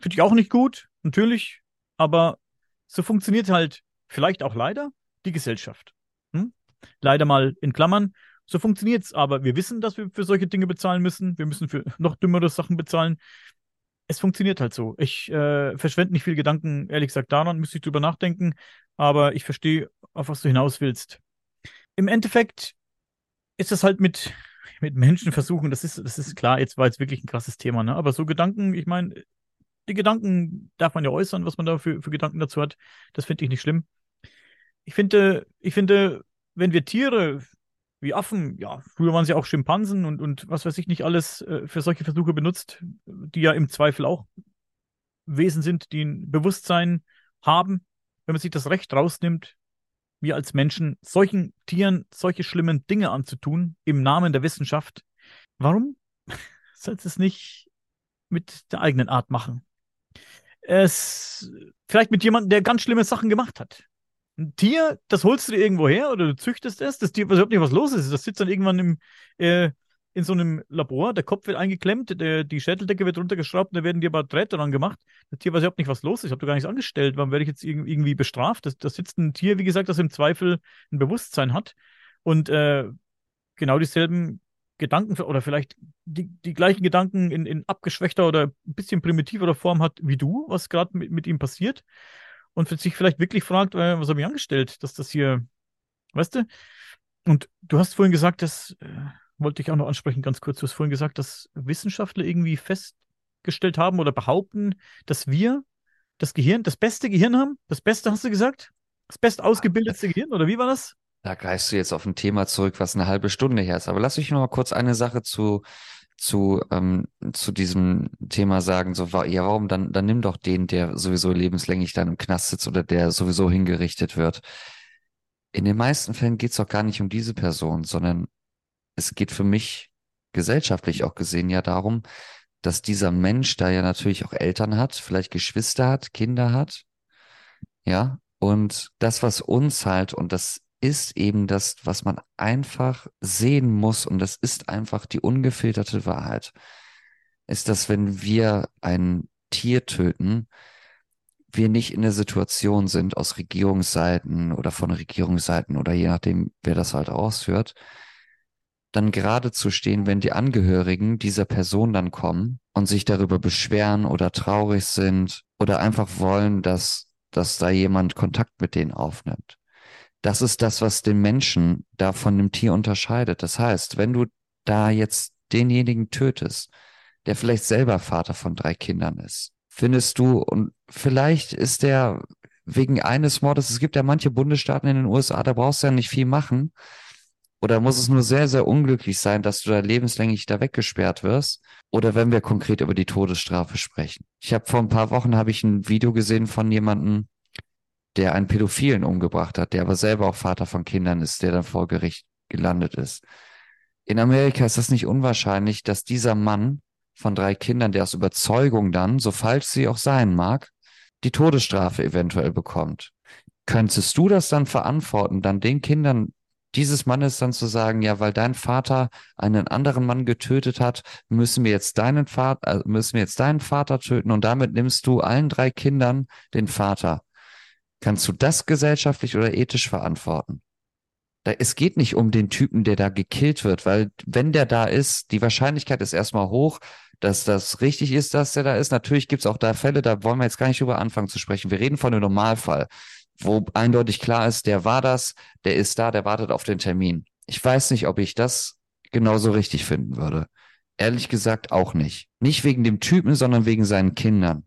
Speaker 2: Finde ich auch nicht gut, natürlich, aber so funktioniert halt vielleicht auch leider die Gesellschaft. Hm? Leider mal in Klammern. So funktioniert es, aber wir wissen, dass wir für solche Dinge bezahlen müssen. Wir müssen für <laughs> noch dümmere Sachen bezahlen. Es funktioniert halt so. Ich äh, verschwende nicht viel Gedanken, ehrlich gesagt, daran müsste ich drüber nachdenken, aber ich verstehe, auf was du hinaus willst. Im Endeffekt ist es halt mit, mit Menschen versuchen, das ist, das ist klar, jetzt war jetzt wirklich ein krasses Thema, ne? Aber so Gedanken, ich meine, die Gedanken darf man ja äußern, was man da für, für Gedanken dazu hat. Das finde ich nicht schlimm. Ich finde, ich finde, wenn wir Tiere wie Affen, ja, früher waren sie auch Schimpansen und, und was weiß ich nicht alles äh, für solche Versuche benutzt, die ja im Zweifel auch Wesen sind, die ein Bewusstsein haben. Wenn man sich das Recht rausnimmt, wir als Menschen solchen Tieren solche schlimmen Dinge anzutun im Namen der Wissenschaft, warum <laughs> sollte es nicht mit der eigenen Art machen? es vielleicht mit jemandem, der ganz schlimme Sachen gemacht hat. Ein Tier, das holst du dir irgendwo her oder du züchtest es, das Tier weiß überhaupt nicht, was los ist. Das sitzt dann irgendwann im, äh, in so einem Labor, der Kopf wird eingeklemmt, der, die Schädeldecke wird runtergeschraubt und da werden dir aber Drähte dran gemacht. Das Tier weiß überhaupt nicht, was los ist. Ich habe da gar nichts angestellt. Warum werde ich jetzt irgendwie bestraft? Da sitzt ein Tier, wie gesagt, das im Zweifel ein Bewusstsein hat und äh, genau dieselben Gedanken oder vielleicht die, die gleichen Gedanken in, in abgeschwächter oder ein bisschen primitiverer Form hat wie du, was gerade mit, mit ihm passiert und sich vielleicht wirklich fragt, äh, was habe ich angestellt, dass das hier, weißt du? Und du hast vorhin gesagt, das äh, wollte ich auch noch ansprechen, ganz kurz. Du hast vorhin gesagt, dass Wissenschaftler irgendwie festgestellt haben oder behaupten, dass wir das Gehirn, das beste Gehirn haben? Das Beste hast du gesagt? Das best ausgebildete Gehirn? Oder wie war das?
Speaker 1: Da greifst du jetzt auf ein Thema zurück, was eine halbe Stunde her ist. Aber lass mich noch mal kurz eine Sache zu, zu, ähm, zu diesem Thema sagen. So, ja, warum? Dann, dann nimm doch den, der sowieso lebenslänglich dann im Knast sitzt oder der sowieso hingerichtet wird. In den meisten Fällen geht es doch gar nicht um diese Person, sondern es geht für mich gesellschaftlich auch gesehen ja darum, dass dieser Mensch da ja natürlich auch Eltern hat, vielleicht Geschwister hat, Kinder hat. Ja, und das, was uns halt, und das ist eben das, was man einfach sehen muss, und das ist einfach die ungefilterte Wahrheit, ist, dass wenn wir ein Tier töten, wir nicht in der Situation sind, aus Regierungsseiten oder von Regierungsseiten oder je nachdem, wer das halt ausführt, dann gerade zu stehen, wenn die Angehörigen dieser Person dann kommen und sich darüber beschweren oder traurig sind oder einfach wollen, dass, dass da jemand Kontakt mit denen aufnimmt. Das ist das, was den Menschen da von dem Tier unterscheidet. Das heißt, wenn du da jetzt denjenigen tötest, der vielleicht selber Vater von drei Kindern ist, findest du, und vielleicht ist der wegen eines Mordes, es gibt ja manche Bundesstaaten in den USA, da brauchst du ja nicht viel machen, oder muss es nur sehr, sehr unglücklich sein, dass du da lebenslänglich da weggesperrt wirst? Oder wenn wir konkret über die Todesstrafe sprechen? Ich habe vor ein paar Wochen habe ich ein Video gesehen von jemandem, der einen Pädophilen umgebracht hat, der aber selber auch Vater von Kindern ist, der dann vor Gericht gelandet ist. In Amerika ist es nicht unwahrscheinlich, dass dieser Mann von drei Kindern, der aus Überzeugung dann, so falsch sie auch sein mag, die Todesstrafe eventuell bekommt. Könntest du das dann verantworten, dann den Kindern dieses Mannes dann zu sagen, ja, weil dein Vater einen anderen Mann getötet hat, müssen wir jetzt deinen Vater, äh, müssen wir jetzt deinen Vater töten und damit nimmst du allen drei Kindern den Vater. Kannst du das gesellschaftlich oder ethisch verantworten? Da, es geht nicht um den Typen, der da gekillt wird, weil wenn der da ist, die Wahrscheinlichkeit ist erstmal hoch, dass das richtig ist, dass der da ist. Natürlich gibt es auch da Fälle, da wollen wir jetzt gar nicht drüber anfangen zu sprechen. Wir reden von einem Normalfall wo eindeutig klar ist, der war das, der ist da, der wartet auf den Termin. Ich weiß nicht, ob ich das genauso richtig finden würde. Ehrlich gesagt auch nicht. Nicht wegen dem Typen, sondern wegen seinen Kindern.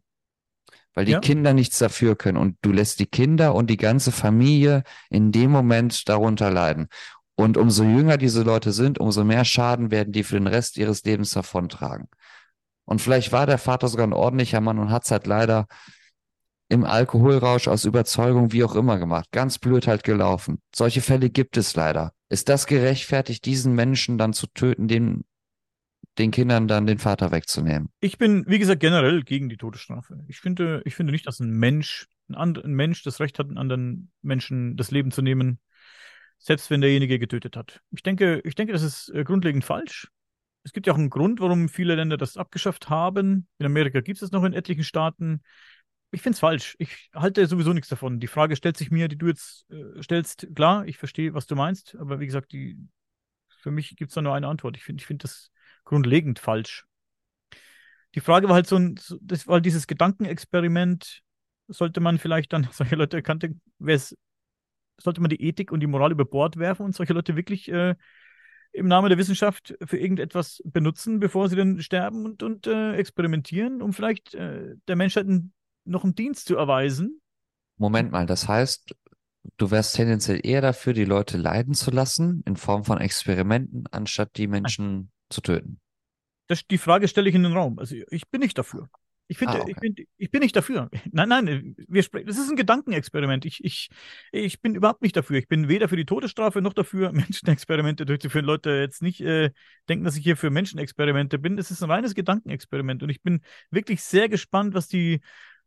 Speaker 1: Weil die ja. Kinder nichts dafür können und du lässt die Kinder und die ganze Familie in dem Moment darunter leiden. Und umso jünger diese Leute sind, umso mehr Schaden werden die für den Rest ihres Lebens davontragen. Und vielleicht war der Vater sogar ein ordentlicher Mann und hat es halt leider im Alkoholrausch aus Überzeugung, wie auch immer gemacht. Ganz blöd halt gelaufen. Solche Fälle gibt es leider. Ist das gerechtfertigt, diesen Menschen dann zu töten, den, den Kindern dann den Vater wegzunehmen?
Speaker 2: Ich bin, wie gesagt, generell gegen die Todesstrafe. Ich finde, ich finde nicht, dass ein Mensch, ein, and, ein Mensch das Recht hat, einen anderen Menschen das Leben zu nehmen, selbst wenn derjenige getötet hat. Ich denke, ich denke, das ist äh, grundlegend falsch. Es gibt ja auch einen Grund, warum viele Länder das abgeschafft haben. In Amerika gibt es es noch in etlichen Staaten ich finde es falsch. Ich halte sowieso nichts davon. Die Frage stellt sich mir, die du jetzt äh, stellst, klar, ich verstehe, was du meinst, aber wie gesagt, die, für mich gibt es da nur eine Antwort. Ich finde ich find das grundlegend falsch. Die Frage war halt so ein, das war dieses Gedankenexperiment, sollte man vielleicht dann <laughs> solche Leute erkannte, sollte man die Ethik und die Moral über Bord werfen und solche Leute wirklich äh, im Namen der Wissenschaft für irgendetwas benutzen, bevor sie dann sterben und, und äh, experimentieren, um vielleicht äh, der Menschheit ein noch einen Dienst zu erweisen.
Speaker 1: Moment mal, das heißt, du wärst tendenziell eher dafür, die Leute leiden zu lassen in Form von Experimenten, anstatt die Menschen Nein. zu töten.
Speaker 2: Das, die Frage stelle ich in den Raum. Also ich bin nicht dafür. Ich finde, ah, okay. ich, bin, ich bin nicht dafür. Nein, nein, wir sprechen. Das ist ein Gedankenexperiment. Ich, ich, ich bin überhaupt nicht dafür. Ich bin weder für die Todesstrafe noch dafür, <laughs> Menschenexperimente durchzuführen. Leute jetzt nicht äh, denken, dass ich hier für Menschenexperimente bin. Es ist ein reines Gedankenexperiment. Und ich bin wirklich sehr gespannt, was die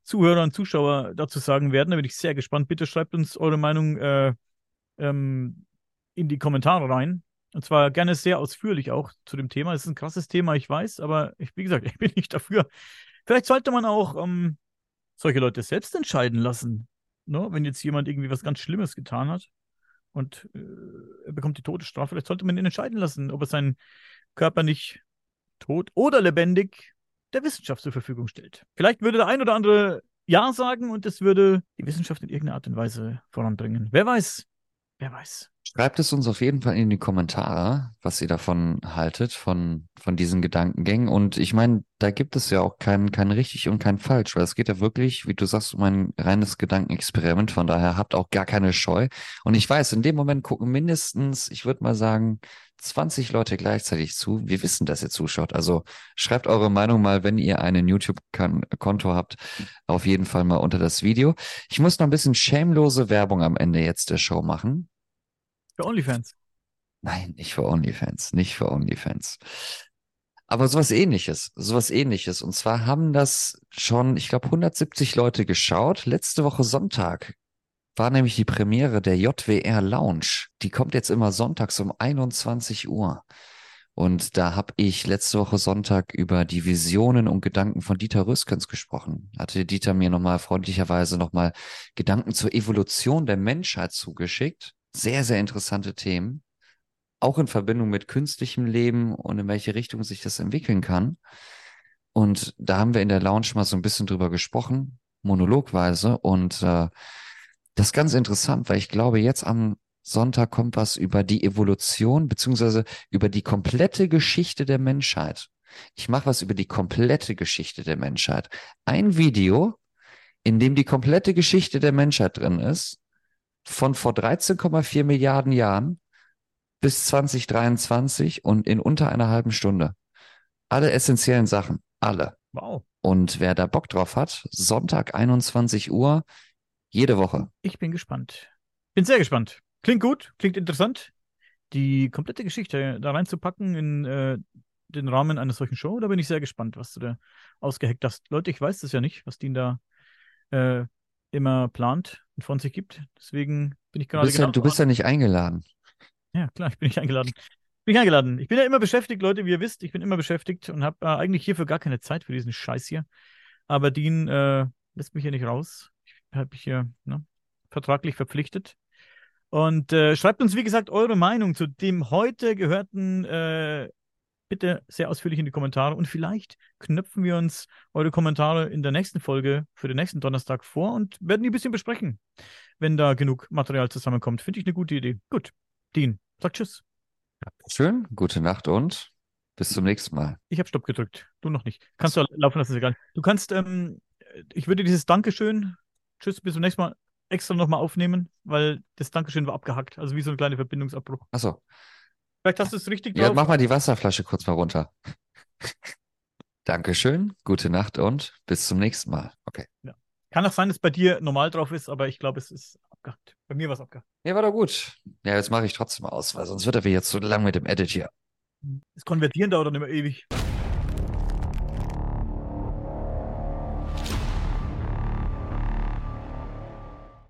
Speaker 2: Zuhörer und Zuschauer dazu sagen werden. Da bin ich sehr gespannt. Bitte schreibt uns eure Meinung äh, ähm, in die Kommentare rein. Und zwar gerne sehr ausführlich auch zu dem Thema. Es ist ein krasses Thema, ich weiß, aber ich, wie gesagt, <laughs> ich bin nicht dafür. Vielleicht sollte man auch ähm, solche Leute selbst entscheiden lassen. Ne? Wenn jetzt jemand irgendwie was ganz Schlimmes getan hat und äh, er bekommt die Todesstrafe, vielleicht sollte man ihn entscheiden lassen, ob er seinen Körper nicht tot oder lebendig der Wissenschaft zur Verfügung stellt. Vielleicht würde der ein oder andere Ja sagen und es würde die Wissenschaft in irgendeiner Art und Weise voranbringen. Wer weiß? Wer weiß?
Speaker 1: Schreibt es uns auf jeden Fall in die Kommentare, was ihr davon haltet, von, von diesen Gedankengängen. Und ich meine, da gibt es ja auch kein, kein richtig und kein falsch, weil es geht ja wirklich, wie du sagst, um ein reines Gedankenexperiment. Von daher habt auch gar keine Scheu. Und ich weiß, in dem Moment gucken mindestens, ich würde mal sagen, 20 Leute gleichzeitig zu. Wir wissen, dass ihr zuschaut. Also schreibt eure Meinung mal, wenn ihr einen YouTube-Konto habt, auf jeden Fall mal unter das Video. Ich muss noch ein bisschen shamelose Werbung am Ende jetzt der Show machen.
Speaker 2: Für OnlyFans.
Speaker 1: Nein, nicht für OnlyFans, nicht für OnlyFans. Aber sowas ähnliches, sowas ähnliches. Und zwar haben das schon, ich glaube, 170 Leute geschaut. Letzte Woche Sonntag war nämlich die Premiere der JWR Lounge. Die kommt jetzt immer sonntags um 21 Uhr. Und da habe ich letzte Woche Sonntag über die Visionen und Gedanken von Dieter Rüskens gesprochen. Hatte Dieter mir nochmal freundlicherweise nochmal Gedanken zur Evolution der Menschheit zugeschickt. Sehr, sehr interessante Themen. Auch in Verbindung mit künstlichem Leben und in welche Richtung sich das entwickeln kann. Und da haben wir in der Lounge mal so ein bisschen drüber gesprochen, monologweise. Und äh, das ist ganz interessant, weil ich glaube, jetzt am Sonntag kommt was über die Evolution beziehungsweise über die komplette Geschichte der Menschheit. Ich mache was über die komplette Geschichte der Menschheit. Ein Video, in dem die komplette Geschichte der Menschheit drin ist von vor 13,4 Milliarden Jahren bis 2023 und in unter einer halben Stunde. Alle essentiellen Sachen. Alle.
Speaker 2: Wow.
Speaker 1: Und wer da Bock drauf hat, Sonntag 21 Uhr, jede Woche.
Speaker 2: Ich bin gespannt. Bin sehr gespannt. Klingt gut, klingt interessant. Die komplette Geschichte da reinzupacken in äh, den Rahmen einer solchen Show, da bin ich sehr gespannt, was du da ausgeheckt hast. Leute, ich weiß das ja nicht, was die da äh, immer plant von sich gibt. Deswegen bin ich gerade.
Speaker 1: Du bist, ja, du bist ja nicht eingeladen.
Speaker 2: Ja, klar, ich bin nicht eingeladen. Bin ich eingeladen. Ich bin ja immer beschäftigt, Leute, wie ihr wisst. Ich bin immer beschäftigt und habe äh, eigentlich hierfür gar keine Zeit für diesen Scheiß hier. Aber Dean äh, lässt mich hier nicht raus. Ich habe mich hier ne, vertraglich verpflichtet. Und äh, schreibt uns, wie gesagt, eure Meinung zu dem heute gehörten äh, bitte sehr ausführlich in die Kommentare und vielleicht knöpfen wir uns eure Kommentare in der nächsten Folge für den nächsten Donnerstag vor und werden die ein bisschen besprechen, wenn da genug Material zusammenkommt. Finde ich eine gute Idee. Gut, Dean, sag Tschüss.
Speaker 1: Schön, gute Nacht und bis zum nächsten Mal.
Speaker 2: Ich habe Stopp gedrückt, du noch nicht. Kannst du laufen lassen, ist egal. Du kannst, ähm, ich würde dieses Dankeschön, Tschüss, bis zum nächsten Mal extra nochmal aufnehmen, weil das Dankeschön war abgehackt. Also wie so ein kleiner Verbindungsabbruch.
Speaker 1: Achso.
Speaker 2: Vielleicht hast du es richtig
Speaker 1: drauf. Ja, mach mal die Wasserflasche kurz mal runter. <laughs> Dankeschön, gute Nacht und bis zum nächsten Mal. Okay.
Speaker 2: Ja. Kann auch sein, dass bei dir normal drauf ist, aber ich glaube, es ist abgehackt. Bei mir war es abgehackt.
Speaker 1: Ja, war doch gut. Ja, jetzt mache ich trotzdem aus, weil sonst wird er wieder zu lang mit dem Edit hier.
Speaker 2: Das Konvertieren dauert dann immer ewig.